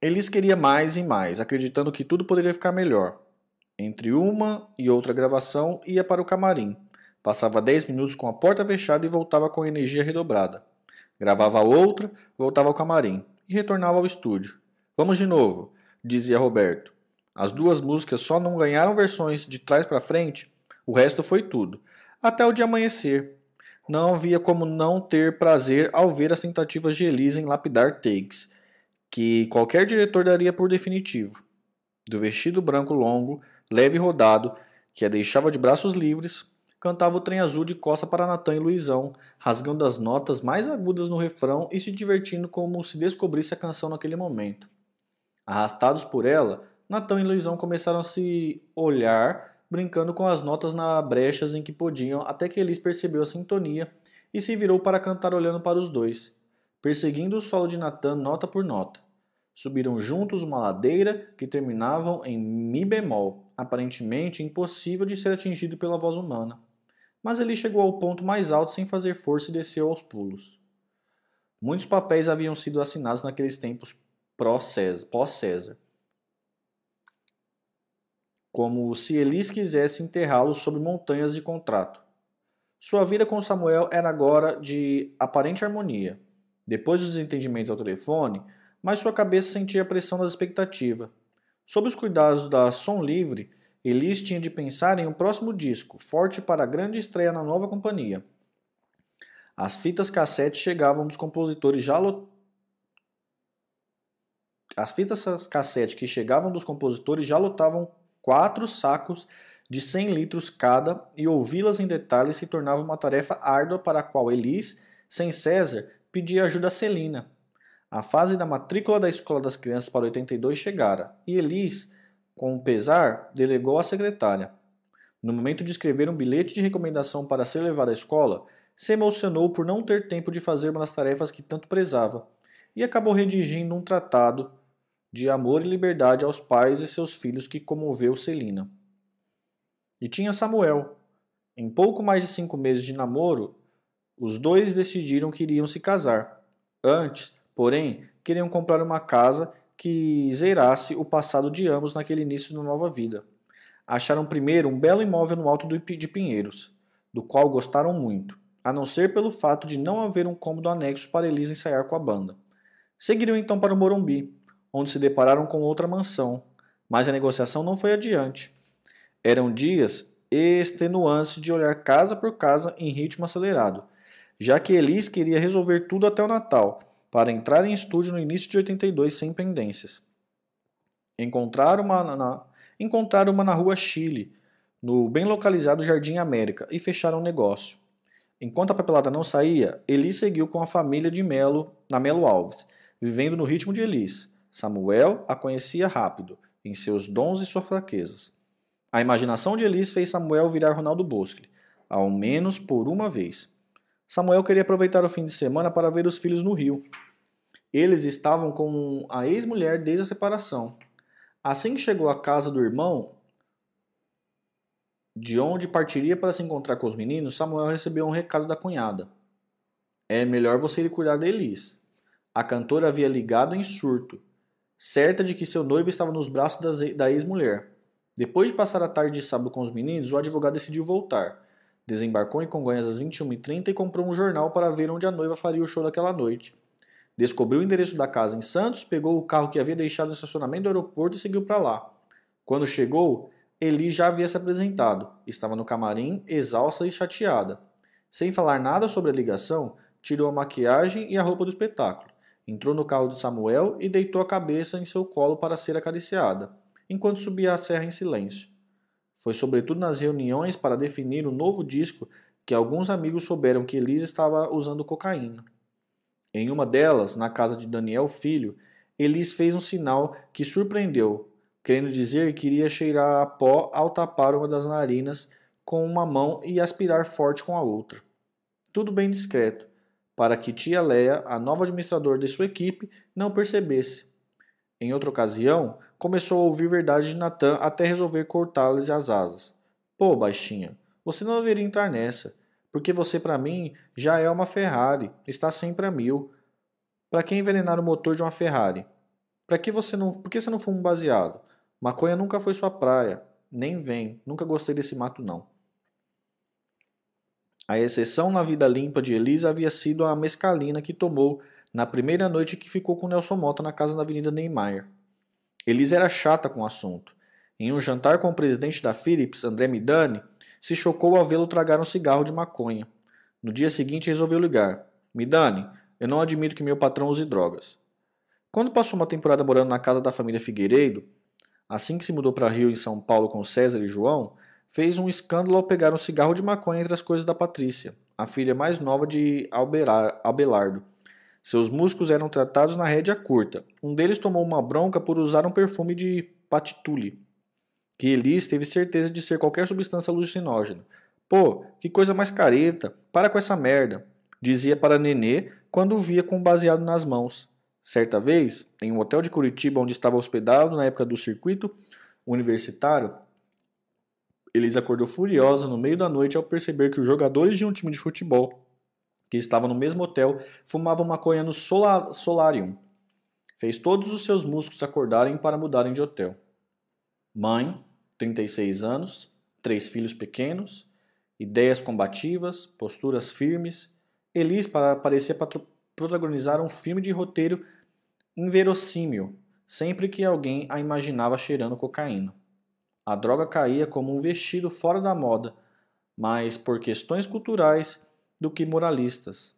Elis queria mais e mais, acreditando que tudo poderia ficar melhor. Entre uma e outra gravação, ia para o camarim. Passava dez minutos com a porta fechada e voltava com energia redobrada. Gravava outra, voltava ao camarim e retornava ao estúdio. Vamos de novo, dizia Roberto. As duas músicas só não ganharam versões de trás para frente o resto foi tudo. Até o dia amanhecer. Não havia como não ter prazer ao ver as tentativas de Elisa em lapidar takes, que qualquer diretor daria por definitivo. Do vestido branco longo, leve e rodado, que a deixava de braços livres, cantava o trem azul de costa para Natan e Luizão, rasgando as notas mais agudas no refrão e se divertindo como se descobrisse a canção naquele momento. Arrastados por ela, Natan e Luizão começaram a se olhar brincando com as notas na brechas em que podiam, até que Elis percebeu a sintonia e se virou para cantar olhando para os dois, perseguindo o solo de Nathan nota por nota. Subiram juntos uma ladeira que terminavam em mi bemol, aparentemente impossível de ser atingido pela voz humana. Mas ele chegou ao ponto mais alto sem fazer força e desceu aos pulos. Muitos papéis haviam sido assinados naqueles tempos pós-César como se Elis quisesse enterrá-lo sob montanhas de contrato. Sua vida com Samuel era agora de aparente harmonia. depois dos entendimentos ao telefone, mas sua cabeça sentia a pressão das expectativas. Sob os cuidados da Som Livre, Elis tinha de pensar em um próximo disco, forte para a grande estreia na nova companhia. As fitas cassete chegavam dos compositores já lot... As fitas cassete que chegavam dos compositores já lotavam quatro sacos de 100 litros cada e ouvi-las em detalhes se tornava uma tarefa árdua para a qual Elis, sem César, pedia ajuda a Celina. A fase da matrícula da Escola das Crianças para 82 chegara e Elis, com pesar, delegou à secretária. No momento de escrever um bilhete de recomendação para ser levado à escola, se emocionou por não ter tempo de fazer uma das tarefas que tanto prezava e acabou redigindo um tratado de amor e liberdade aos pais e seus filhos que comoveu Celina. E tinha Samuel. Em pouco mais de cinco meses de namoro, os dois decidiram que iriam se casar. Antes, porém, queriam comprar uma casa que zerasse o passado de ambos naquele início de nova vida. Acharam primeiro um belo imóvel no alto de Pinheiros, do qual gostaram muito, a não ser pelo fato de não haver um cômodo anexo para Elisa ensaiar com a banda. Seguiram então para o Morumbi, onde se depararam com outra mansão, mas a negociação não foi adiante. Eram dias extenuantes de olhar casa por casa em ritmo acelerado, já que Elis queria resolver tudo até o Natal, para entrar em estúdio no início de 82 sem pendências. Encontraram uma na, uma na rua Chile, no bem localizado Jardim América, e fecharam o negócio. Enquanto a papelada não saía, Elis seguiu com a família de Melo na Melo Alves, vivendo no ritmo de Elis. Samuel a conhecia rápido, em seus dons e suas fraquezas. A imaginação de Elis fez Samuel virar Ronaldo Bosque, ao menos por uma vez. Samuel queria aproveitar o fim de semana para ver os filhos no Rio. Eles estavam com a ex-mulher desde a separação. Assim que chegou à casa do irmão, de onde partiria para se encontrar com os meninos, Samuel recebeu um recado da cunhada. É melhor você ir cuidar de Elis. A cantora havia ligado em surto, certa de que seu noivo estava nos braços da ex-mulher. Depois de passar a tarde de sábado com os meninos, o advogado decidiu voltar. Desembarcou em Congonhas às 21h30 e comprou um jornal para ver onde a noiva faria o show daquela noite. Descobriu o endereço da casa em Santos, pegou o carro que havia deixado no estacionamento do aeroporto e seguiu para lá. Quando chegou, Eli já havia se apresentado. Estava no camarim, exausta e chateada. Sem falar nada sobre a ligação, tirou a maquiagem e a roupa do espetáculo. Entrou no carro de Samuel e deitou a cabeça em seu colo para ser acariciada enquanto subia a serra em silêncio. Foi sobretudo nas reuniões para definir o novo disco que alguns amigos souberam que Elisa estava usando cocaína. Em uma delas, na casa de Daniel Filho, Elis fez um sinal que surpreendeu, querendo dizer que iria cheirar a pó ao tapar uma das narinas com uma mão e aspirar forte com a outra. Tudo bem discreto, para que tia Leia, a nova administradora de sua equipe, não percebesse, em outra ocasião, começou a ouvir verdades de Natan até resolver cortar-lhes as asas. Pô, baixinha, você não deveria entrar nessa, porque você para mim já é uma Ferrari, está sempre a mil. Para que envenenar o motor de uma Ferrari? Para que você não, por que você não fuma um baseado? Maconha nunca foi sua praia, nem vem, nunca gostei desse mato não. A exceção na vida limpa de Elisa havia sido a mescalina que tomou na primeira noite que ficou com Nelson Mota na casa da Avenida Neymar. Elisa era chata com o assunto. Em um jantar com o presidente da Philips, André Midani, se chocou ao vê-lo tragar um cigarro de maconha. No dia seguinte resolveu ligar. Midani, eu não admito que meu patrão use drogas. Quando passou uma temporada morando na casa da família Figueiredo, assim que se mudou para Rio em São Paulo com César e João, fez um escândalo ao pegar um cigarro de maconha entre as coisas da Patrícia, a filha mais nova de Abelardo, seus músculos eram tratados na rédea curta. Um deles tomou uma bronca por usar um perfume de patitule, que Elis teve certeza de ser qualquer substância alucinógena. Pô, que coisa mais careta, para com essa merda, dizia para Nenê quando o via com baseado nas mãos. Certa vez, em um hotel de Curitiba onde estava hospedado na época do circuito universitário, Elis acordou furiosa no meio da noite ao perceber que os jogadores de um time de futebol que estava no mesmo hotel, fumava maconha no solar, solarium. Fez todos os seus músculos acordarem para mudarem de hotel. Mãe, 36 anos, três filhos pequenos, ideias combativas, posturas firmes. Elis parecia protagonizar um filme de roteiro inverossímil, sempre que alguém a imaginava cheirando cocaína. A droga caía como um vestido fora da moda, mais por questões culturais do que moralistas.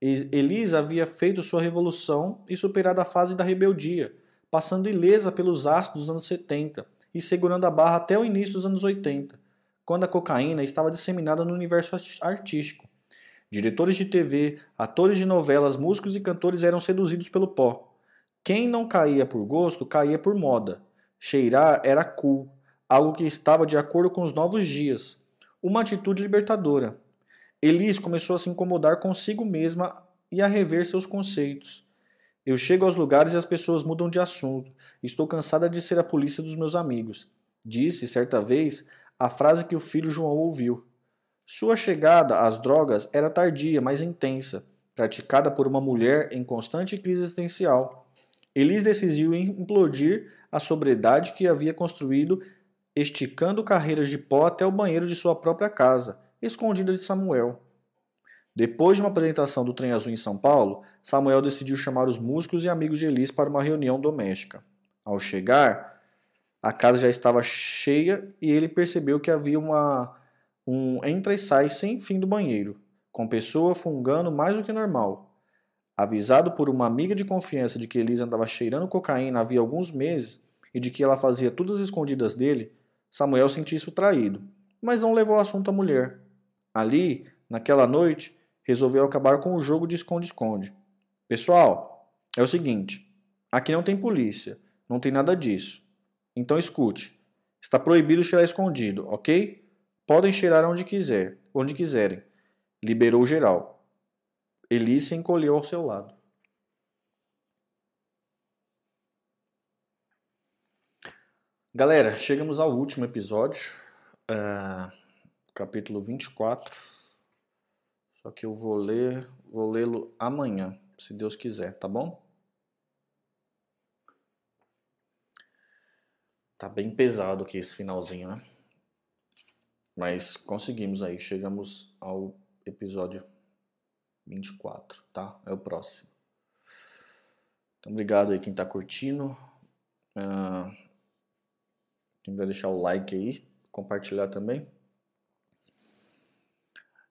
Elisa havia feito sua revolução e superado a fase da rebeldia, passando ilesa pelos astros dos anos 70 e segurando a barra até o início dos anos 80, quando a cocaína estava disseminada no universo artístico. Diretores de TV, atores de novelas, músicos e cantores eram seduzidos pelo pó. Quem não caía por gosto, caía por moda. Cheirar era cool, algo que estava de acordo com os novos dias. Uma atitude libertadora. Elis começou a se incomodar consigo mesma e a rever seus conceitos. Eu chego aos lugares e as pessoas mudam de assunto. Estou cansada de ser a polícia dos meus amigos. Disse, certa vez, a frase que o filho João ouviu. Sua chegada às drogas era tardia, mas intensa, praticada por uma mulher em constante crise existencial. Elis decidiu implodir a sobriedade que havia construído, esticando carreiras de pó até o banheiro de sua própria casa escondida de Samuel. Depois de uma apresentação do Trem Azul em São Paulo, Samuel decidiu chamar os músicos e amigos de Elis para uma reunião doméstica. Ao chegar, a casa já estava cheia e ele percebeu que havia uma, um entra e sai sem fim do banheiro, com pessoa fungando mais do que normal. Avisado por uma amiga de confiança de que Elisa andava cheirando cocaína havia alguns meses e de que ela fazia tudo às escondidas dele, Samuel sentiu isso traído, mas não levou o assunto à mulher. Ali, naquela noite, resolveu acabar com o jogo de esconde-esconde. Pessoal, é o seguinte: aqui não tem polícia, não tem nada disso. Então escute: está proibido cheirar escondido, ok? Podem cheirar onde quiser, onde quiserem. Liberou geral. Eli se encolheu ao seu lado. Galera, chegamos ao último episódio. Uh capítulo 24. Só que eu vou ler, vou lê-lo amanhã, se Deus quiser, tá bom? Tá bem pesado aqui esse finalzinho, né? Mas conseguimos aí, chegamos ao episódio 24, tá? É o próximo. Então, obrigado aí quem tá curtindo. Uh, quem vai deixar o like aí, compartilhar também.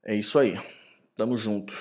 É isso aí. Tamo junto.